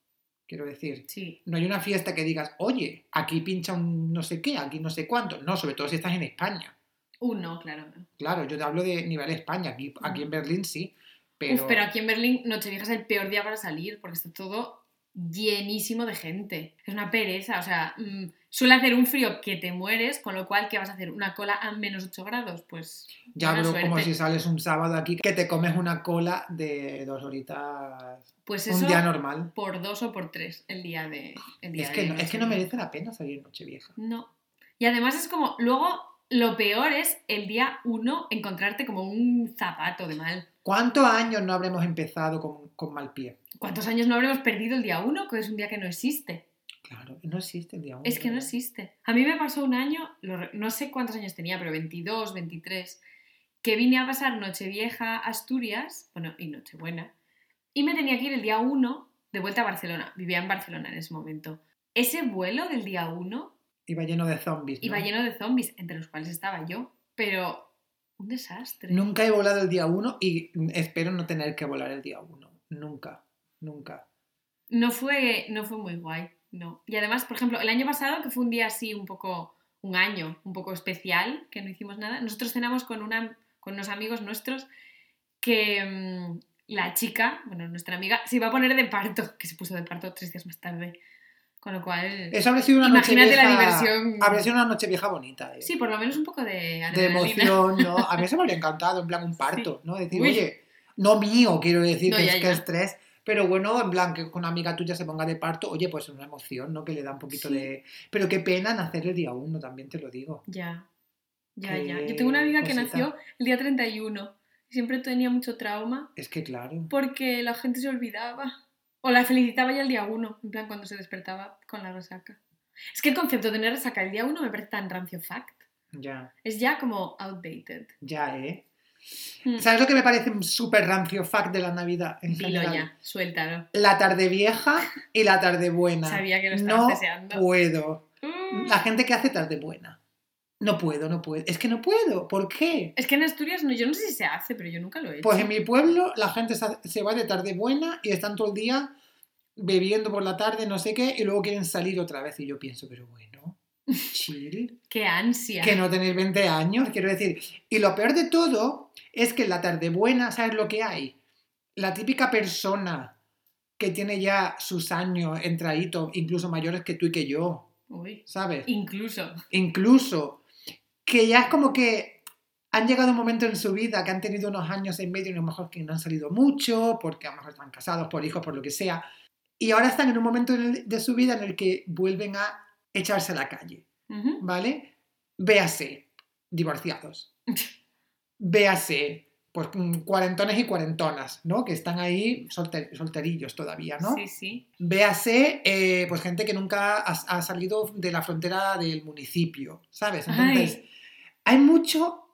Quiero decir, Sí. no hay una fiesta que digas, oye, aquí pincha un no sé qué, aquí no sé cuánto. No, sobre todo si estás en España. Uh, no, claro. no. Claro, yo te hablo de nivel España. Aquí, aquí en Berlín sí. Pero, Uf, pero aquí en Berlín Nochevieja es el peor día para salir porque está todo llenísimo de gente. Es una pereza, o sea, mm, suele hacer un frío que te mueres, con lo cual, ¿qué vas a hacer? ¿Una cola a menos 8 grados? Pues ya hablo como si sales un sábado aquí que te comes una cola de dos horitas. Pues un eso día normal. por dos o por tres el día de... El día Es que, de no, es que no merece la pena salir Nochevieja. No. Y además es como, luego lo peor es el día uno encontrarte como un zapato de mal. ¿Cuántos años no habremos empezado con, con mal pie? ¿Cuántos años no habremos perdido el día uno? Que es un día que no existe. Claro, no existe el día uno. Es que no existe. A mí me pasó un año, no sé cuántos años tenía, pero 22, 23, que vine a pasar Nochevieja a Asturias, bueno, y Nochebuena, y me tenía que ir el día 1 de vuelta a Barcelona. Vivía en Barcelona en ese momento. Ese vuelo del día 1 Iba lleno de zombies. ¿no? iba lleno de zombies, entre los cuales estaba yo, pero un desastre. Nunca he volado el día uno y espero no tener que volar el día uno. Nunca, nunca. No fue, no fue muy guay, no. Y además, por ejemplo, el año pasado, que fue un día así un poco, un año un poco especial, que no hicimos nada, nosotros cenamos con, una, con unos amigos nuestros que mm, la chica, bueno, nuestra amiga, se iba a poner de parto, que se puso de parto tres días más tarde. Con lo cual, Eso habría sido una noche Imagínate la vieja. diversión. Habría sido una noche vieja bonita. ¿eh? sí, por lo menos un poco de de emoción, ¿no? A mí eso me habría encantado, en plan un parto, ¿no? Decir, Uy. oye, no mío, quiero decir, No, que, ya, es, que ya. estrés, pero bueno, en plan que una amiga tuya se ponga de parto, oye, pues es una emoción, ¿no? Que le da un poquito Sí. de... Pero qué pena nacer el día uno, también te lo digo. Ya, ya, ya. Yo tengo una amiga que cosita. nació el día 31 y siempre tenía mucho trauma Es que claro. porque la gente se olvidaba. O la felicitaba ya el día 1, en plan cuando se despertaba con la resaca. Es que el concepto de tener resaca el día 1 me parece tan rancio fact. Ya, Es ya como outdated. ya, ¿eh? Mm. ¿Sabes lo que me parece un súper rancio fact de la Navidad en Dilo general? ya, suéltalo. La tarde vieja y la tarde buena. Sabía que lo estabas no deseando. puedo. Mm. La gente que hace tarde buena. No puedo, no puedo. Es que no puedo. ¿Por qué? Es que en Asturias, no, yo no sé si se hace, pero yo nunca lo he hecho. Pues en mi pueblo la gente se va de tarde buena y están todo el día bebiendo por la tarde, no sé qué, y luego quieren salir otra vez. Y yo pienso, pero bueno, chill, Qué ansia. que no tenéis 20 años, quiero decir. Y lo peor de todo es que en la tarde buena, ¿sabes lo que hay? La típica persona que tiene ya sus años entraditos, incluso mayores que tú y que yo, Uy, ¿sabes? incluso. incluso que ya es como que han llegado un momento en su vida que han tenido unos años en medio y a lo mejor que no han salido mucho, porque a lo mejor están casados por hijos, por lo que sea, y ahora están en un momento de su vida en el que vuelven a echarse a la calle, Ujú. ¿vale? Véase, divorciados. Véase, pues mm, cuarentones y cuarentonas, ¿no? Que están ahí solter- solterillos todavía, ¿no? Sí, sí. Véase, eh, pues gente que nunca ha, ha salido de la frontera del municipio, ¿sabes? Entonces, Ay. Hay mucho,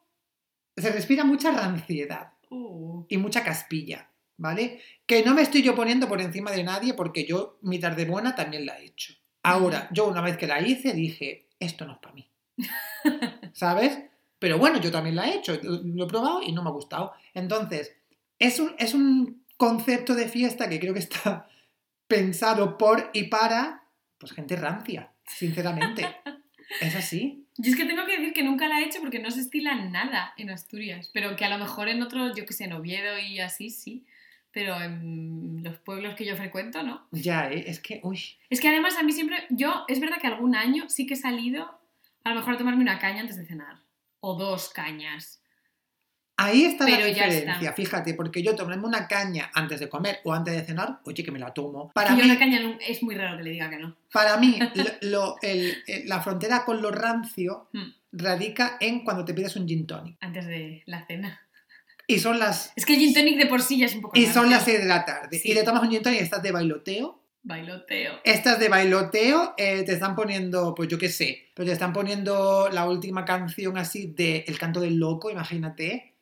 se respira mucha ranciedad Uh, y mucha caspilla, ¿vale? Que no me estoy yo poniendo por encima de nadie porque yo mi tarde buena también la he hecho. Ahora, yo una vez que la hice dije, esto no es para mí, ¿sabes? Pero bueno, yo también la he hecho, lo he probado y no me ha gustado. Entonces, es un, es un concepto de fiesta que creo que está pensado por y para, pues gente rancia, sinceramente. Es así. Yo es que tengo que decir que nunca la he hecho porque no se estila nada en Asturias, pero que a lo mejor en otros, yo que sé, en Oviedo y así, sí, pero en los pueblos que yo frecuento, no. Ya, ¿eh? es que, uy, Es que además a mí siempre, yo, es verdad que algún año sí que he salido a lo mejor a tomarme una caña antes de cenar, o dos cañas. Ahí está la Pero diferencia, está. fíjate, porque yo tomarme una caña antes de comer o antes de cenar, oye, que me la tomo. Para yo mí, una caña no- es muy raro que le diga que no. para mí lo- lo- el- el- la frontera con lo rancio Hmm, radica en cuando te pides un gin tonic. Antes de la cena. Y son las, Es que el gin tonic de por sí ya es un poco y son las 6 de la tarde. Sí. Y le tomas un gin tonic y estás de bailoteo. Bailoteo. Estas de bailoteo eh, te están poniendo, pues yo qué sé, pero te están poniendo la última canción así de El canto del loco, imagínate,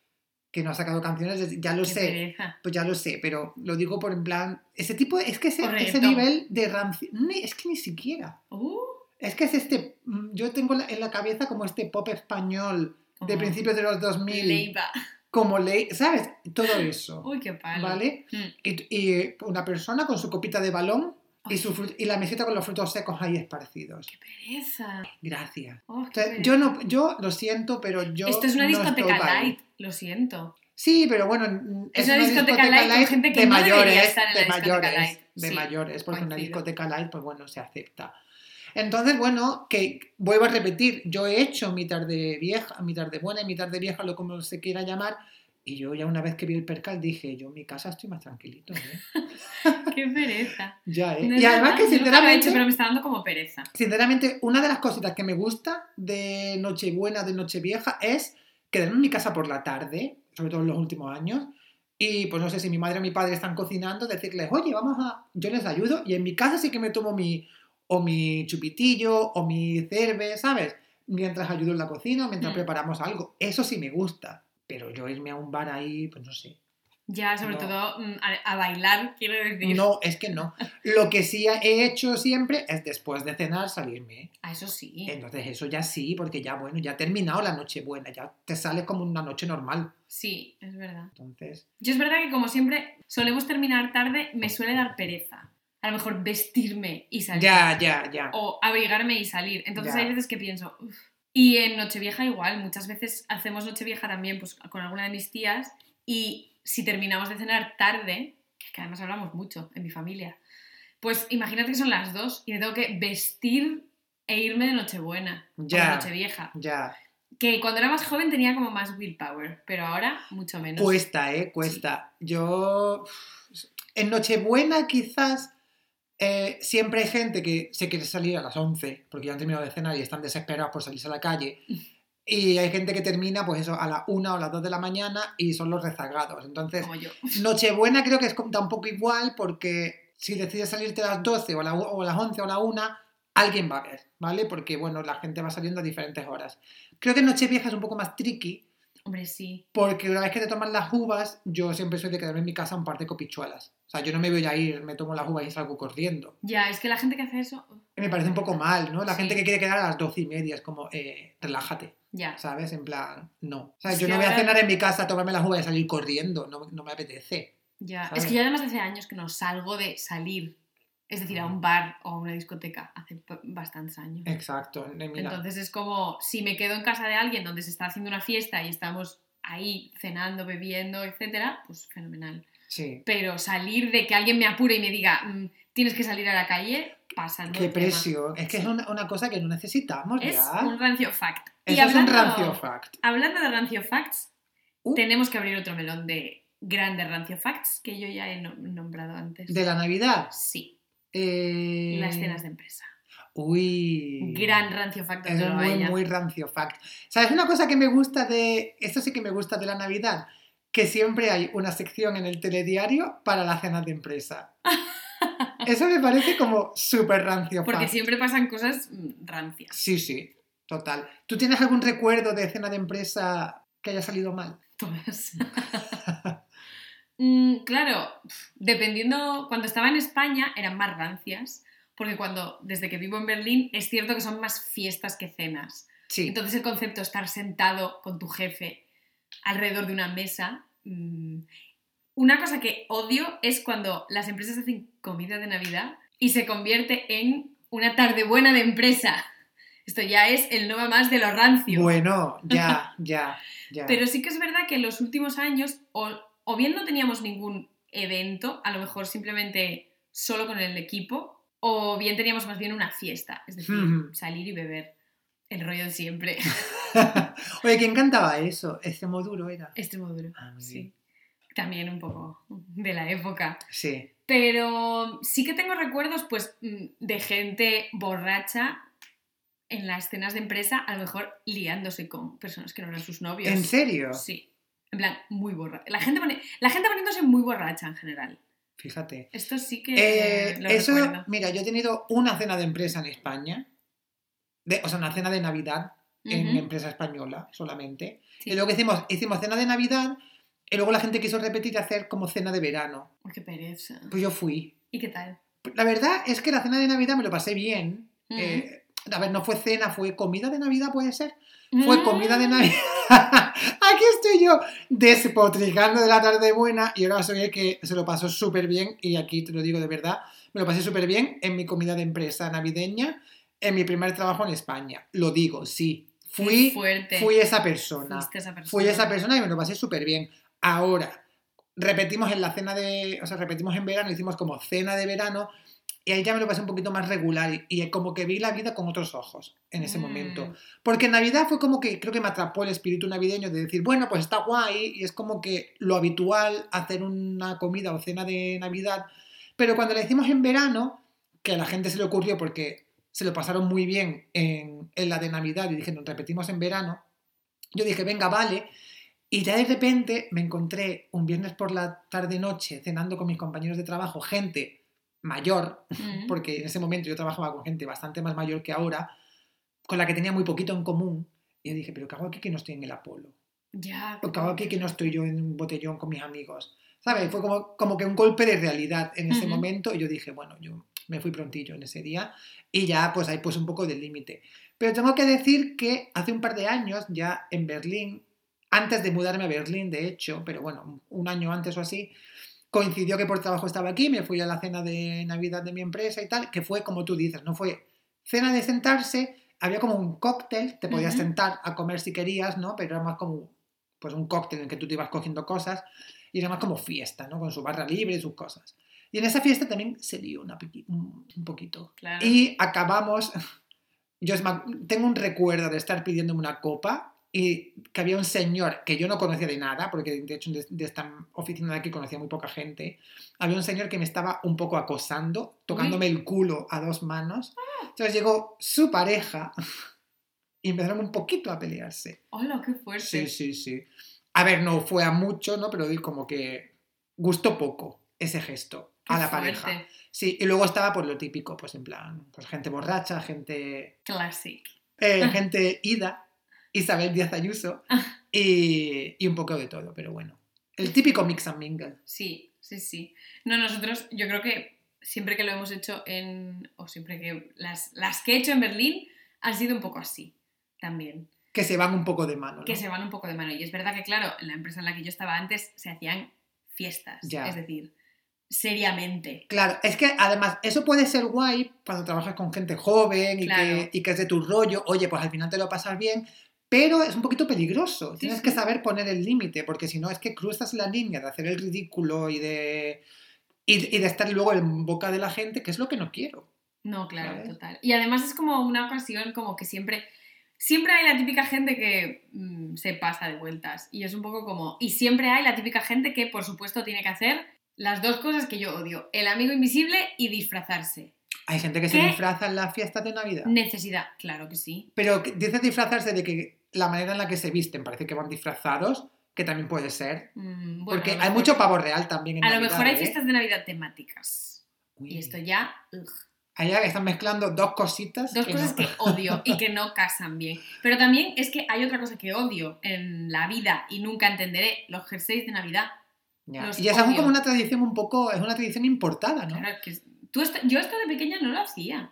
que no ha sacado canciones, ya lo Qué sé. pereza. Pues ya lo sé, pero lo digo por en plan. Ese tipo, es que ese, ese nivel de rancio. Es que ni siquiera. Uh, Es que es este. mm, Yo tengo en la cabeza como este pop español de principios de los 2000. Leiva. Como ley. ¿Sabes? Todo eso. Uy, qué palo. ¿Vale? Mm. Y, y una persona con su copita de balón y, su y la mesita con los frutos secos ahí esparcidos. Qué pereza. Gracias. Oh, O qué sea, pereza. yo, no, yo lo siento, pero yo. Esto es una no discoteca light, lo siento. Sí, pero bueno, Es una discoteca light con gente que de no mayores, estar en la de mayores, light. de Sí, mayores, porque una coincido. discoteca light, pues bueno, se acepta. Entonces, bueno, que vuelvo a repetir, yo he hecho mi tarde vieja, mi tarde buena y mi tarde vieja, lo como se quiera llamar, Y yo ya una vez que vi el percal dije, yo en mi casa estoy más tranquilito. ¿eh? Qué pereza. ya, ¿eh? No y además verdad, que lo he sinceramente, hecho, pero me está dando como pereza. sinceramente, una de las cositas que me gusta de Nochebuena, de Nochevieja, es quedarme en mi casa por la tarde, sobre todo en los últimos años, y pues no sé si mi madre o mi padre están cocinando, decirles, oye, vamos a... Yo les ayudo y en mi casa sí que me tomo mi... o mi chupitillo o mi cerve, ¿sabes? Mientras ayudo en la cocina, mientras Mm. preparamos algo. Eso sí me gusta. Pero yo irme a un bar ahí, pues no sé. Ya, sobre No. todo mm, a, a bailar, quiero decir. No, es que no. Lo que sí he hecho siempre es después de cenar salirme. Ah, eso sí. Entonces eso ya sí, porque ya bueno, ya ha terminado la noche buena, ya te sales como una noche normal. Sí, es verdad. Entonces, Yo es verdad que como siempre solemos terminar tarde, me suele dar pereza. A lo mejor vestirme y salir. ya, ya, ya. O abrigarme y salir. Entonces Ya. hay veces que pienso... Y en Nochevieja igual, muchas veces hacemos Nochevieja también pues, con alguna de mis tías y si terminamos de cenar tarde, que además hablamos mucho en mi familia, pues imagínate que son las dos y me tengo que vestir e irme de Nochebuena o de Ya. Nochevieja. Ya. Que cuando era más joven tenía como más willpower, pero ahora mucho menos. Cuesta, ¿eh? Cuesta. Yo. En Nochebuena, quizás. eh, siempre hay gente que se quiere salir a las 11 porque ya han terminado de cenar y están desesperados por salirse a la calle. Y hay gente que termina, pues eso, a las 1 o las 2 de la mañana y son los rezagados. Entonces. Nochebuena creo que es da un poco igual porque si decides salirte a las 12 o a, la- o a las 11 o a la 1, alguien va a ver, ¿vale? Porque, bueno, la gente va saliendo a diferentes horas. Creo que Nochevieja es un poco más tricky Hombre, sí. porque una vez que te toman las uvas, yo siempre soy de quedarme en mi casa un par de copichuelas. O sea, yo no me voy a ir, me tomo las uvas y salgo corriendo. Ya, es que la gente que hace eso... Me parece un poco mal, ¿no? La Sí. gente que quiere quedar a las 12 y media es como, eh, relájate, Ya. ¿sabes? En plan, no. O sea, Es yo no voy a cenar en mi casa, tomarme las uvas y salir corriendo, no, no me apetece. Ya, ¿sabes? es que yo además hace años que no salgo de salir, es decir, a un bar o a una discoteca, hace bastantes años. Exacto. eh, Mira, Entonces es como, si me quedo en casa de alguien donde se está haciendo una fiesta y estamos ahí cenando, bebiendo, etcétera, pues fenomenal. sí. Pero salir de que alguien me apure y me diga, "Mm, tienes que salir a la calle, pasando. Qué presión. Es que es una, una cosa que no necesitamos Es ya. un rancio fact. Eso y es un hablando, rancio fact. hablando de rancio facts, Uh. tenemos que abrir otro melón de grandes rancio facts que yo ya he no- nombrado antes. De la Navidad. Sí, eh, las cenas de empresa. Uy. Gran rancio fact Es muy, haya. muy rancio fact. ¿Sabes una cosa que me gusta de. Esto sí que me gusta de la Navidad? Que siempre hay una sección en el telediario para las cenas de empresa. Eso me parece como súper rancio Porque fact. siempre pasan cosas mm, rancias. Sí, sí, total. ¿Tú tienes algún recuerdo de cena de empresa que haya salido mal? Todas. Mm, claro, dependiendo, cuando estaba en España eran más rancias, porque cuando, desde que vivo en Berlín, es cierto que son más fiestas que cenas. Sí. Entonces el concepto de estar sentado con tu jefe alrededor de una mesa. mm, Una cosa que odio es cuando las empresas hacen comida de Navidad y se convierte en una tarde buena de empresa. Esto ya es el no va más de lo rancio. Bueno, ya, ya, ya. Pero sí que es verdad que en los últimos años o, o bien no teníamos ningún evento, a lo mejor simplemente solo con el equipo, o bien teníamos más bien una fiesta, es decir, salir y beber. El rollo de siempre. Oye, ¿quién cantaba eso? Extremo duro era. Extremo duro. Ah, sí. También un poco de la época. Sí. Pero sí que tengo recuerdos, pues, mm, de gente borracha en las cenas de empresa, a lo mejor liándose con personas que no eran sus novios. ¿En serio? Sí. En plan, muy borracha. La gente, pone- la gente poniéndose muy borracha en general. Fíjate. Esto sí que Eh, lo eso, recuerdo. mira, yo he tenido una cena de empresa en España, de, o sea, una cena de Navidad en Ujú, empresa española solamente. sí. Y luego hicimos, hicimos cena de Navidad y luego la gente quiso repetir hacer como cena de verano. Qué pereza. Pues yo fui. ¿Y qué tal? La verdad es que la cena de Navidad me lo pasé bien. Ujú. Eh, a ver, no fue cena, fue comida de Navidad, puede ser. Fue Mm. comida de Navidad. Aquí estoy yo despotricando de la tarde buena y ahora soy el que se lo pasó súper bien y aquí te lo digo de verdad, me lo pasé súper bien en mi comida de empresa navideña, en mi primer trabajo en España. Lo digo, sí. Fui, fuerte. fui esa persona. Esa persona. Fui esa persona y me lo pasé súper bien. Ahora, repetimos en la cena de, o sea, repetimos en verano, hicimos como cena de verano Y ahí ya me lo pasé un poquito más regular y, como que vi la vida con otros ojos en ese Mm. momento. Porque en Navidad fue como que creo que me atrapó el espíritu navideño de decir, bueno, pues está guay y es como que lo habitual hacer una comida o cena de Navidad. Pero cuando la hicimos en verano, que a la gente se le ocurrió porque se lo pasaron muy bien en, en la de Navidad y dije, nos repetimos en verano, yo dije, venga, vale. Y ya de repente me encontré un viernes por la tarde-noche cenando con mis compañeros de trabajo, gente mayor, Mm. porque en ese momento yo trabajaba con gente bastante más mayor que ahora, con la que tenía muy poquito en común. Y yo dije, pero ¿qué hago aquí que no estoy en el Apolo? Ya. ¿O qué hago aquí que no estoy yo en un botellón con mis amigos? ¿Sabes? Fue como, como que un golpe de realidad en ese Ujú. momento. Y yo dije, bueno, yo me fui prontillo en ese día y ya pues ahí pues un poco del límite. Pero tengo que decir que hace un par de años, ya en Berlín, antes de mudarme a Berlín, de hecho, pero bueno, un año antes o así, coincidió que por trabajo estaba aquí, me fui a la cena de Navidad de mi empresa y tal, que fue como tú dices, no fue cena de sentarse, había como un cóctel, te podías sentar a comer si querías, ¿no? Pero era más como pues un cóctel en el que tú te ibas cogiendo cosas y era más como fiesta, ¿no? Con su barra libre y sus cosas. Y en esa fiesta también se lió una un, poquito. Claro. Y acabamos, yo tengo un recuerdo de estar pidiéndome una copa y que había un señor que yo no conocía de nada, porque de hecho de, de esta oficina de aquí conocía muy poca gente, había un señor que me estaba un poco acosando, tocándome el culo a dos manos. Entonces llegó su pareja y empezaron un poquito a pelearse. Hola, qué fuerte. Sí, sí, sí. A ver, no fue a mucho, ¿no? Pero como que gustó poco ese gesto Qué a la fuerte. pareja. Sí, y luego estaba por lo típico, pues en plan, pues gente borracha, gente, Classic. eh, gente ida, Isabel Díaz Ayuso y, y un poco de todo, pero bueno. El típico mix and mingle. Sí, sí, sí. No, nosotros, yo creo que siempre que lo hemos hecho en. o siempre que. Las, las que he hecho en Berlín han sido un poco así también. Que se van un poco de mano. ¿no? Que se van un poco de mano. Y es verdad que, claro, en la empresa en la que yo estaba antes se hacían fiestas. Ya. Es decir, seriamente. Claro, es que además eso puede ser guay cuando trabajas con gente joven y, Claro. que, y que es de tu rollo. Oye, pues al final te lo pasas bien, pero es un poquito peligroso. Sí, Tienes sí. que saber poner el límite, porque si no es que cruzas la línea de hacer el ridículo y de, y, y de estar luego en boca de la gente, que es lo que no quiero. No, claro, ¿Sabes? total. Y además es como una ocasión como que siempre. Siempre hay la típica gente que mm, se pasa de vueltas. Y es un poco como. Y siempre hay la típica gente que, por supuesto, tiene que hacer las dos cosas que yo odio: el amigo invisible y disfrazarse. Hay gente que se disfraza en las fiestas de Navidad. Necesidad, claro que sí. Pero dices disfrazarse de que la manera en la que se visten parece que van disfrazados, que también puede ser. Mm, bueno, porque lo hay mejor- mucho pavo real también en A lo Navidad, mejor hay ¿eh? fiestas de Navidad temáticas. Uy. Y esto ya. ugh. Allá están mezclando dos cositas. Dos que cosas no. que odio y que no casan bien. Pero también es que hay otra cosa que odio en la vida y nunca entenderé: los jerseys de Navidad. Ya. Y esa es como una tradición un poco, es una tradición importada, ¿no? Claro, que tú esto- yo esto de pequeña no lo hacía.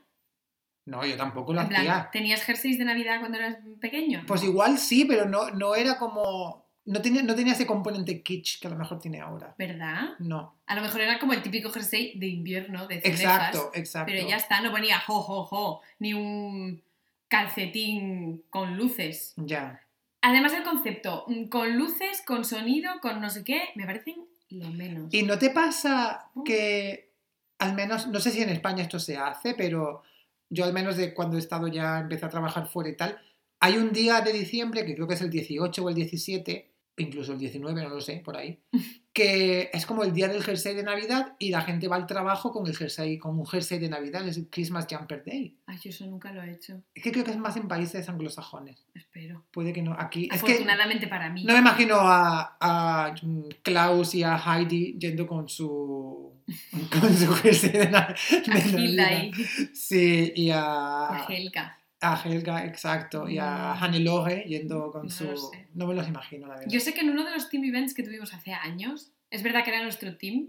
No, yo tampoco lo En plan, hacía. ¿tenías jerseys de Navidad cuando eras pequeño? Pues igual sí, pero no, no era como... No tenía, no tenía ese componente kitsch que a lo mejor tiene ahora. ¿Verdad? No. A lo mejor era como el típico jersey de invierno, de cenefas. Exacto, exacto. Pero ya está, no ponía jo, jo, jo, ni un calcetín con luces. Ya. Además el concepto, mm, con luces, con sonido, con no sé qué, me parecen lo menos. ¿Y no te pasa Mm. que, al menos, no sé si en España esto se hace, pero yo al menos de cuando he estado ya, empecé a trabajar fuera y tal, hay un día de diciembre, que creo que es el 18 o el 17, incluso el 19, no lo sé, por ahí, que es como el día del jersey de Navidad y la gente va al trabajo con el jersey, con un jersey de Navidad, es el Christmas Jumper Day. Ay, yo eso nunca lo he hecho. Es que creo que es más en países anglosajones. Espero. Puede que no. Aquí. Es que Afortunadamente para mí. no me imagino a, a Klaus y a Heidi yendo con su. con su jersey de, na- de Sí, y a a, Helga. a Helga, exacto. Y a Mm. Hannelore yendo con No su. sé. No me los imagino, la verdad. Yo sé que en uno de los team events que tuvimos hace años, es verdad que era nuestro team,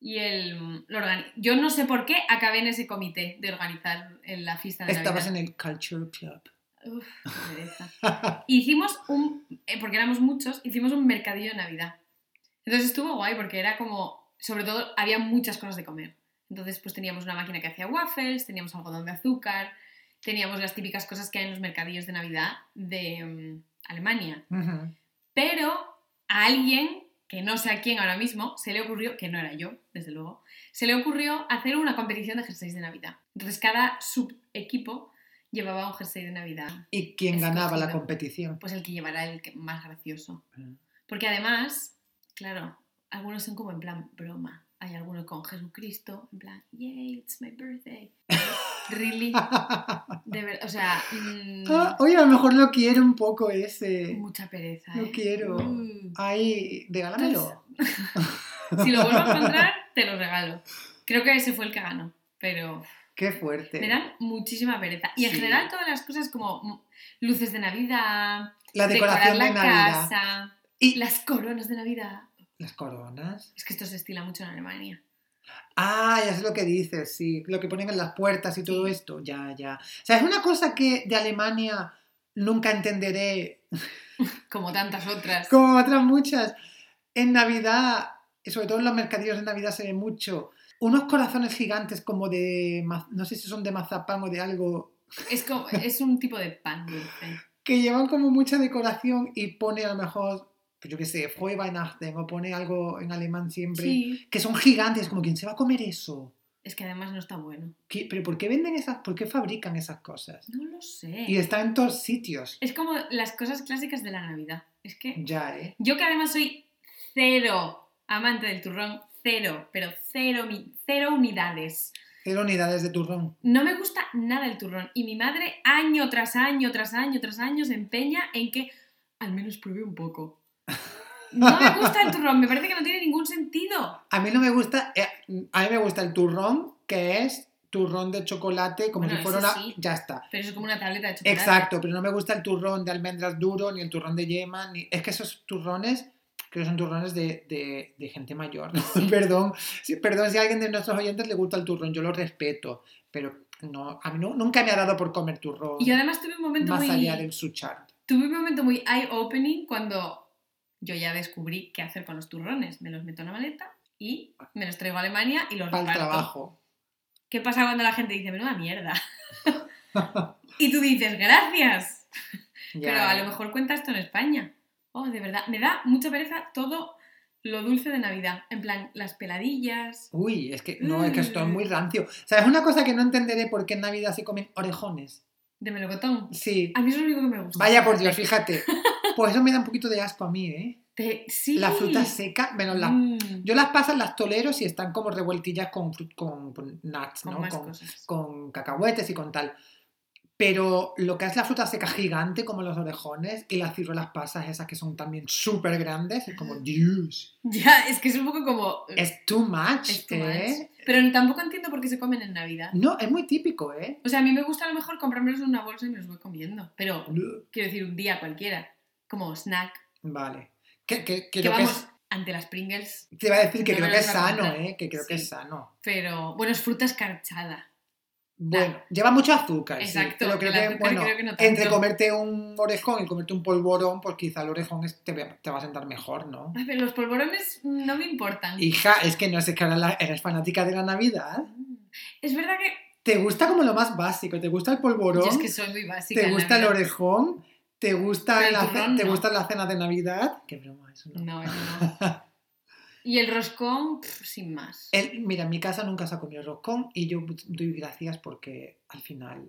y el, lo organi- yo no sé por qué acabé en ese comité de organizar la fiesta de Estabas Navidad. en el Culture Club. Uf, qué. Hicimos un, eh, porque éramos muchos, hicimos un mercadillo de Navidad. Entonces estuvo guay porque era como, sobre todo, había muchas cosas de comer. Entonces pues teníamos una máquina que hacía waffles, teníamos algodón de azúcar, teníamos las típicas cosas que hay en los mercadillos de Navidad de mm, Alemania. Pero a alguien que no sé a quién ahora mismo, se le ocurrió, que no era yo, desde luego, se le ocurrió hacer una competición de jerseys de Navidad. Entonces cada subequipo llevaba un jersey de Navidad. ¿Y quién ganaba la competición? Pues el que llevara el que- más gracioso. Porque además, claro, algunos son como en plan broma. Hay algunos con Jesucristo, en plan, yay, it's my birthday. really? De ver, o sea, mm, Ah, Oye, a lo mejor lo quiero un poco ese. mucha pereza. Lo ¿eh? quiero. Uh. Ay, regálamelo. Si lo vuelvo a encontrar, te lo regalo. Creo que ese fue el que ganó, pero Qué fuerte. me dan muchísima pereza. Y en Sí. general todas las cosas como mm, luces de Navidad, La decorar decoración la de Navidad. casa, Y las coronas de Navidad. Las coronas. Es que esto se estila mucho en Alemania. Ah, ya sé lo que dices, sí. Lo que ponen en las puertas y todo esto. Ya, ya. O sea, es una cosa que de Alemania nunca entenderé, Como tantas otras. como otras muchas. En Navidad, y sobre todo en los mercadillos de Navidad se ve mucho. Unos corazones gigantes como de, no sé si son de mazapán o de algo, Es, como, es un tipo de pan dulce. que llevan como mucha decoración y pone a lo mejor, yo qué sé, Frohe Weihnachten o pone algo en alemán siempre, Sí. que son gigantes, como ¿quién se va a comer eso? Es que además no está bueno. ¿Qué- ¿Pero por qué venden esas, por qué fabrican esas cosas? No lo sé. Y están en todos sitios. Es como las cosas clásicas de la Navidad. Es que Ya, ¿eh? yo que además soy cero amante del turrón, cero, pero cero, cero unidades. Cero unidades de turrón. No me gusta nada el turrón. Y mi madre año tras año, tras año, tras año se empeña en que al menos pruebe un poco. No me gusta el turrón, me parece que no tiene ningún sentido. A mí no me gusta, eh, a mí me gusta el turrón, que es turrón de chocolate, como Bueno, si fuera una... sí. Ya está. Pero eso es como una tableta de chocolate. Exacto, pero no me gusta el turrón de almendras duro, ni el turrón de yema, ni... Es que esos turrones, creo que son turrones de, de- de gente mayor. perdón, si, perdón si a alguien de nuestros oyentes le gusta el turrón, yo lo respeto, pero no, a mí no- nunca me ha dado por comer turrón Y yo además tuve un momento más muy... allá del suchard. Tuve un momento muy eye-opening cuando yo ya descubrí qué hacer con los turrones. Me los meto en la maleta y me los traigo a Alemania y los el reparto. trabajo. ¿Qué pasa cuando la gente dice, menuda mierda? y tú dices, gracias. Ya, Pero a lo mejor cuenta esto en España. Oh, de verdad, me da mucha pereza todo lo dulce de Navidad. En plan, las peladillas. Uy, es que no, es que esto es Mm. muy rancio. ¿Sabes una cosa que no entenderé por qué en Navidad se comen orejones? De melocotón. Sí. A mí es lo único que me gusta. Vaya por Dios, fíjate. Pues eso me da un poquito de asco a mí, ¿eh? Te- Sí. La fruta seca, menos las... Mm, Yo las paso en las toleros y están como revueltillas con, con, con nuts, con ¿no? Con, con cacahuetes y con tal. Pero lo que es la fruta seca gigante, como los orejones, y las ciruelas pasas, esas que son también súper grandes, es como, Dios, Ya, es que es un poco como... es too much, Es too ¿eh? much. Pero tampoco entiendo por qué se comen en Navidad. No, es muy típico, ¿eh? O sea, a mí me gusta a lo mejor comprármelos en una bolsa y me los voy comiendo. Pero quiero decir, un día cualquiera. Como snack. Vale. Que, que, Que vamos, es- ante las Pringles. te iba a decir que no creo que es sano. ¿eh? Que creo que Sí. es sano. Pero, bueno, es fruta escarchada. Bueno, lleva mucho azúcar, sí, Exacto, pero creo que, bueno, creo que no entre comerte un orejón y comerte un polvorón, pues quizá el orejón te, va- te va a sentar mejor, ¿no? Ay, pero los polvorones no me importan. Hija, es que no sé que ahora eres fanática de la Navidad. Mm. Es verdad que ¿Te gusta como lo más básico? ¿Te gusta el polvorón? yo es que soy muy básica. ¿Te gusta el orejón? ¿Te gusta, el la, ¿te gusta la cena de Navidad? Qué broma, eso no. No, eso no. Y el roscón, sin más. El- mira, en mi casa nunca se ha comido roscón y yo doy gracias porque al final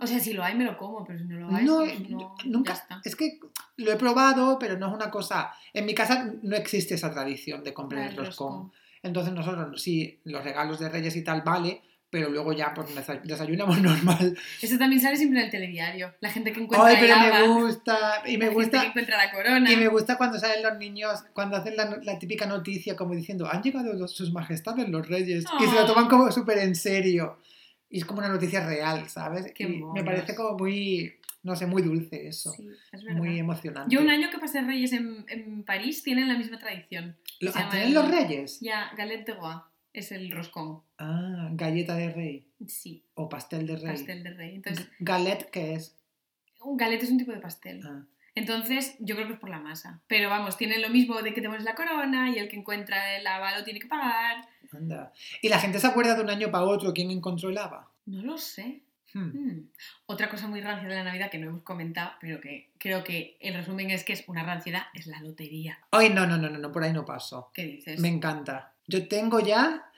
O sea, si lo hay, me lo como, pero si no lo hay, No, pues no, nunca. ya está. Es que lo he probado, pero no es una cosa. En mi casa no existe esa tradición de comprar Ah, el roscón. Entonces nosotros, sí, los regalos de Reyes y tal, vale, pero luego ya pues desa- desayunamos normal. Eso también sale siempre en el telediario. La gente que encuentra Ay, el pero me gusta. Y me la gente que gusta. encuentra la corona. Y me gusta cuando salen los niños, cuando hacen la, la típica noticia como diciendo, han llegado los- sus majestades los reyes. Y se lo Oh. toman como súper en serio. Y es como una noticia real, ¿sabes? Qué Y me parece como muy, no sé, muy dulce eso. Sí, es muy emocionante. Yo un año que pasé Reyes en, en París tienen la misma tradición. Lo- se ¿ah, llama ¿Tienen el- los reyes? Ya, galette de roi es el roscón. Ah, galleta de rey Sí, o pastel de rey. pastel de rey. Entonces, Galet, ¿qué es? un galette es un tipo de pastel. Ah, Entonces, yo creo que es por la masa. Pero vamos, tienen lo mismo de que te pones la corona y el que encuentra el haba lo tiene que pagar. anda. ¿Y la gente se acuerda de un año para otro quién encontró el haba? No lo sé. Hmm. Mm. Otra cosa muy rancia de la Navidad que no hemos comentado, pero que creo que el resumen es que es una ranciedad, es la lotería. Ay, no, no, no, no, no, por ahí no paso. ¿Qué dices? Me encanta. Yo tengo ya.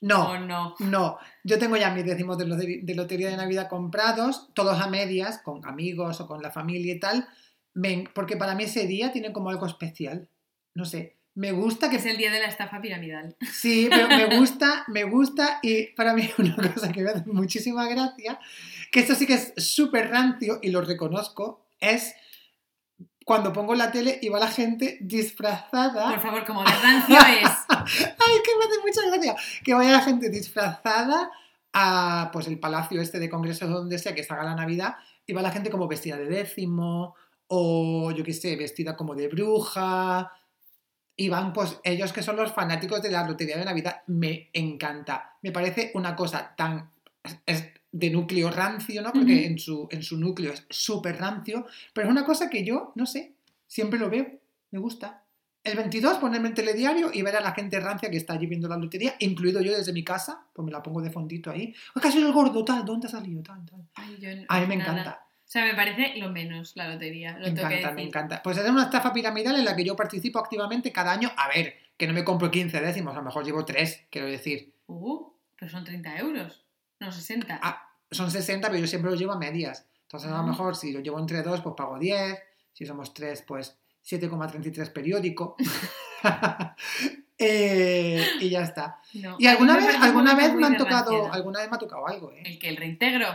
No, ¿O no? no. Yo tengo ya mis décimos de, de lotería de Navidad comprados, todos a medias, con amigos o con la familia y tal. Me- porque para mí ese día tiene como algo especial. No sé. Me gusta que Es el día de la estafa piramidal. Sí, pero me gusta, me gusta y para mí una cosa que me hace muchísima gracia, que esto sí que es súper rancio y lo reconozco, es cuando pongo la tele y va la gente disfrazada. Por favor, como de rancio es. ¡Ay, que me hace mucha gracia! Que vaya la gente disfrazada a pues el palacio este de congresos donde sea que se haga la Navidad y va la gente como vestida de décimo o yo qué sé, vestida como de bruja y van pues ellos que son los fanáticos de la lotería de Navidad. Me encanta. Me parece una cosa tan es de núcleo rancio, ¿no? Porque en, su, en su núcleo es súper rancio, pero es una cosa que yo, no sé, siempre lo veo, me gusta. El 22 ponerme en telediario y ver a la gente rancia que está allí viendo la lotería, incluido yo desde mi casa, pues me la pongo de fondito ahí. ¡Ay, sido el gordo, tal! ¿Dónde ha salido? Tal, tal. Ay, yo A mí me nada. encanta. O sea, me parece lo menos la lotería. Lo Me encanta, me encanta. Pues es una estafa piramidal en la que yo participo activamente cada año. A ver, que no me compro 15 décimos, a lo mejor llevo 3, quiero decir. Uh, pero son 30 euros. No, 60. Ah, son 60, pero yo siempre los llevo a medias. Entonces, a lo Ah. mejor si lo llevo entre 2, pues pago 10. Si somos 3, pues 7,33 periódico. Eh, y ya está. No, Y alguna vez, alguna vez me han tocado, alguna vez me ha tocado algo, ¿eh? El que el reintegro.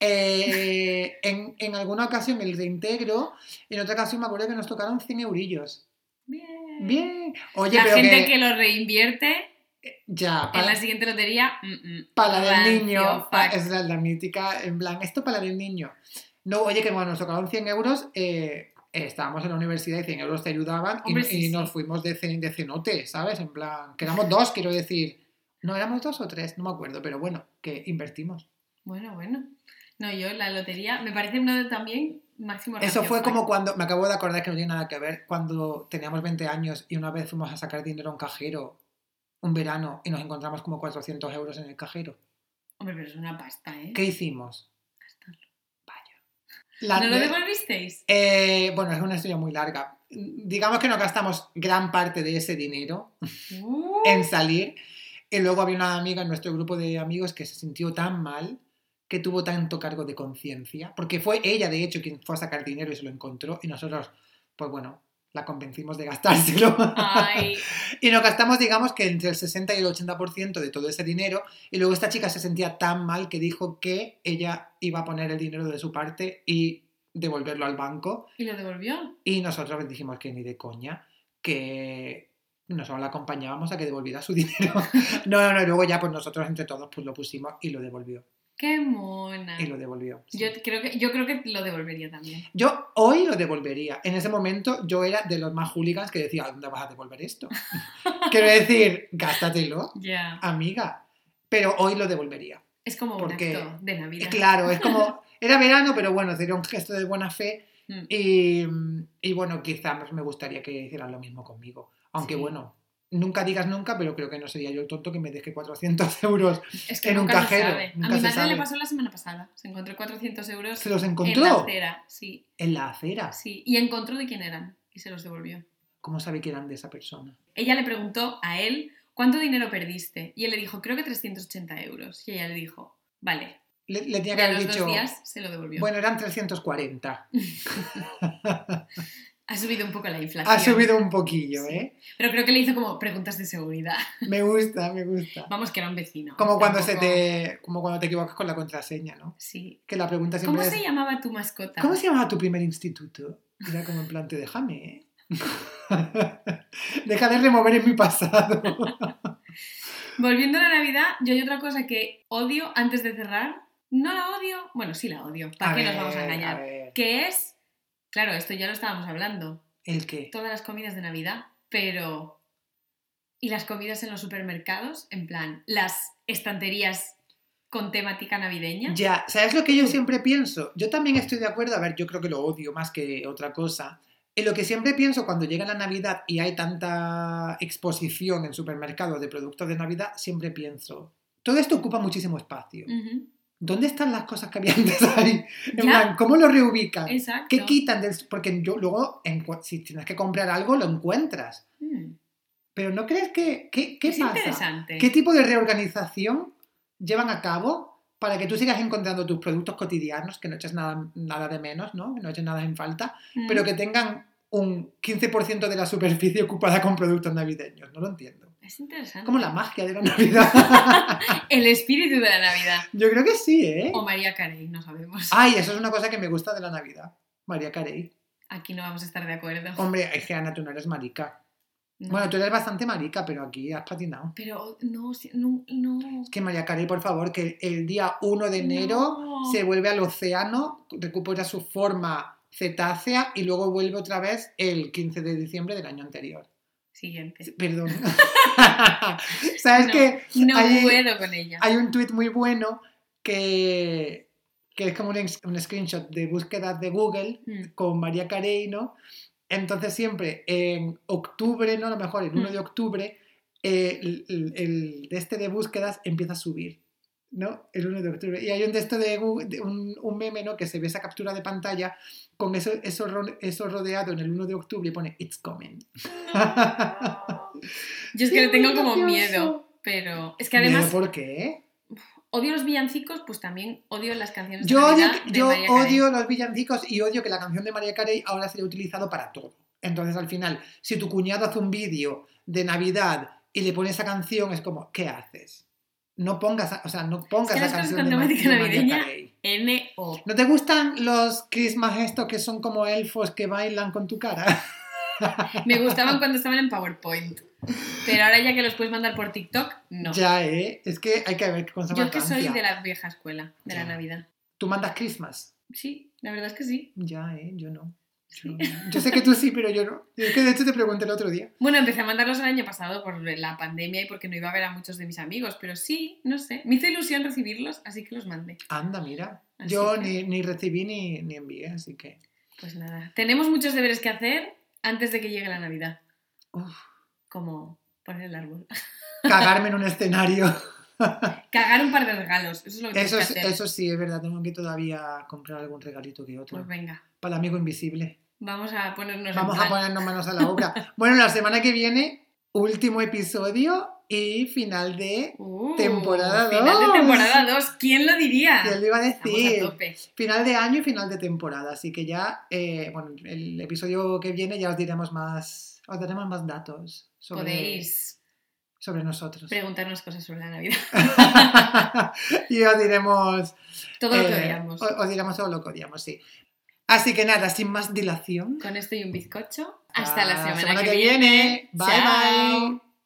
Eh, en, en alguna ocasión el reintegro, en otra ocasión me acuerdo que nos tocaron 100 eurillos. Bien. Bien. Oye, la pero gente que, que... lo reinvierte ya, en para, la siguiente lotería. mm, mm, para la del niño, pa- es la, la mítica, en plan, esto para el niño. No, oye, que bueno, nos tocaron 100 euros, eh, estábamos en la universidad y 100 euros te ayudaban y, Hombre, sí, y sí. nos fuimos de, de cenote, ¿sabes? En plan, que éramos dos, quiero decir. No, éramos dos o tres, no me acuerdo, pero bueno, que invertimos. Bueno, bueno. No, yo la lotería me parece uno de también máximo Eso fue como cuando, me acabo de acordar que no tiene nada que ver, cuando teníamos 20 años y una vez fuimos a sacar dinero a un cajero un verano y nos encontramos como 400 euros en el cajero. Hombre, pero es una pasta, ¿eh? ¿Qué hicimos? Gastarlo. Vaya. La- ¿No lo devolvisteis? Eh, bueno, es una historia muy larga. Digamos que nos gastamos gran parte de ese dinero Uh, en salir y luego había una amiga en nuestro grupo de amigos que se sintió tan mal que tuvo tanto cargo de conciencia, porque fue ella, de hecho, quien fue a sacar dinero y se lo encontró y nosotros, pues bueno, la convencimos de gastárselo. Ay, Y nos gastamos, digamos, que entre el 60 y el 80% de todo ese dinero. Y luego esta chica se sentía tan mal que dijo que ella iba a poner el dinero de su parte y devolverlo al banco. ¿y lo devolvió? Y nosotros dijimos que ni de coña, que nosotros la acompañábamos a que devolviera su dinero. No, no, no, y luego ya pues nosotros entre todos pues lo pusimos y lo devolvió. ¡Qué mona! Y lo devolvió. sí. Yo creo, que, yo creo que lo devolvería también. Yo hoy lo devolvería. En ese momento yo era de los más hooligans que decía, ¿dónde vas a devolver esto? Quiero decir, gástatelo, amiga. Pero hoy lo devolvería. Es como Porque- un acto de Navidad. Claro, es como, era verano, pero bueno, sería un gesto de buena fe Mm. y, y bueno, quizás me gustaría que hicieran lo mismo conmigo. Aunque Sí. bueno, nunca digas nunca, pero creo que no sería yo el tonto que me deje 400 euros. Es que en un cajero, se sabe. nunca a mi madre sabe. le pasó la semana pasada. Se encontró 400 euros ¿Se los en la encontró? acera. Sí, En la acera. sí. Y encontró de quién eran. Y se los devolvió. ¿Cómo sabe que eran de esa persona? Ella le preguntó a él cuánto dinero perdiste. Y él le dijo, creo que 380 euros. Y ella le dijo, vale. Le, le tenía que haber dicho. dos días se lo devolvió. Bueno, eran 340. Ha subido un poco la inflación. Ha subido un poquillo, Sí. ¿eh? Pero creo que le hizo como preguntas de seguridad. Me gusta, me gusta. Vamos, que era un vecino. Como cuando, se te, como cuando te equivocas con la contraseña, ¿no? Sí. Que la pregunta siempre ¿Cómo es... se llamaba tu mascota? ¿Cómo se llamaba tu primer instituto? Era como en plan, te déjame, ¿eh? Deja de remover en mi pasado. Volviendo a la Navidad, yo hay otra cosa que odio antes de cerrar. No la odio. Bueno, sí la odio. ¿Para A qué nos vamos a engañar? Que es. Claro, esto ya lo estábamos hablando. ¿El qué? Todas las comidas de Navidad, pero. ¿Y las comidas en los supermercados? En plan, las estanterías con temática navideña. Ya, ¿sabes lo que yo siempre pienso? Yo también estoy de acuerdo, a ver, yo creo que lo odio más que otra cosa. En lo que siempre pienso cuando llega la Navidad y hay tanta exposición en supermercados de productos de Navidad, siempre pienso, todo esto ocupa muchísimo espacio. ¿Dónde están las cosas que había antes ahí? En Ya. plan, ¿Cómo lo reubican? Exacto. ¿Qué quitan? Del... Porque yo luego, si tienes que comprar algo, lo encuentras. Mm, Pero ¿no crees que... ¿Qué, qué es pasa? interesante. ¿Qué tipo de reorganización llevan a cabo para que tú sigas encontrando tus productos cotidianos, que no eches nada, nada de menos, ¿no? Que no eches nada en falta, Mm. pero que tengan un 15% de la superficie ocupada con productos navideños? No lo entiendo. Es interesante. Como la magia de la Navidad. El espíritu de la Navidad. Yo creo que sí, ¿eh? O María Carey, no sabemos. Ay, eso es una cosa que me gusta de la Navidad. María Carey. Aquí no vamos a estar de acuerdo. Hombre, es que Ana, tú no eres marica. No. Bueno, tú eres bastante marica, pero aquí has patinado. Pero no, no, no. Es que María Carey, por favor, que el día 1 de enero No. se vuelve al océano, recupera su forma cetácea y luego vuelve otra vez el 15 de diciembre del año anterior. Siguiente. Perdón. ¿Sabes No, que No hay, puedo con ella. hay un tuit muy bueno que, que es como un, un screenshot de búsquedas de Google Mm. con María Carey, ¿no? Entonces siempre en octubre, ¿no? A lo mejor el 1 Mm. de octubre, eh, el, el- el este de búsquedas empieza a subir, ¿no? El 1 de octubre. Y hay un de esto de, Google- de un, un meme, ¿no? Que se ve esa captura de pantalla con eso, eso, eso rodeado en el 1 de octubre y pone It's coming. Yo es que le tengo como miedo. Pero es que además ¿Pero ¿Por qué? odio los villancicos, pues también odio las canciones de Yo, odio, de yo Mariah Carey. odio los villancicos y odio que la canción de María Carey ahora se haya utilizado para todo. Entonces, al final, si tu cuñado hace un vídeo de Navidad y le pone esa canción, es como, ¿qué haces? No pongas, o sea, no pongas Es que la canción de, temática navideña-. N-O. ¿No te gustan los Christmas estos que son como elfos que bailan con tu cara? Me gustaban cuando estaban en PowerPoint. Pero ahora ya que los puedes mandar por TikTok, no. Ya, ¿eh? Es que hay que ver qué cosa Yo que soy de la vieja escuela, de Ya. la Navidad. ¿Tú mandas Christmas? Sí, la verdad es que sí. Ya, ¿eh? Yo no. Yo, Sí. yo sé que tú sí, pero yo no. Es que de hecho te pregunté el otro día. Bueno, empecé a mandarlos el año pasado por la pandemia y porque no iba a ver a muchos de mis amigos, pero sí, no sé. Me hizo ilusión recibirlos, así que los mandé. Anda, mira. Así Yo que- ni, ni recibí ni, ni envié, así que. Pues nada. Tenemos muchos deberes que hacer antes de que llegue la Navidad. uf, Como poner el árbol. cagarme en un escenario. Cagar un par de regalos. Eso es lo que Eso, que hacer. eso sí, es verdad. Tengo que todavía comprar algún regalito que otro. Pues venga, Para el amigo invisible. vamos a ponernos en Vamos a plan. ponernos manos a la obra. bueno, la semana que viene, último episodio y final de. Uh, Temporada Final dos. de temporada 2. ¿Quién lo diría? ¿Qué le iba a decir? a tope. Final de año y final de temporada. Así que ya, eh, bueno, el episodio que viene ya os diremos más. Os daremos más datos sobre, Podéis sobre nosotros. preguntarnos cosas sobre la Navidad. y os diremos. Todo lo que eh, veamos. os, os diremos todo lo que odiamos, sí. Así que nada, sin más dilación. Con esto y un bizcocho. Hasta la Ah, semana, que, viene. Bye Chao. bye.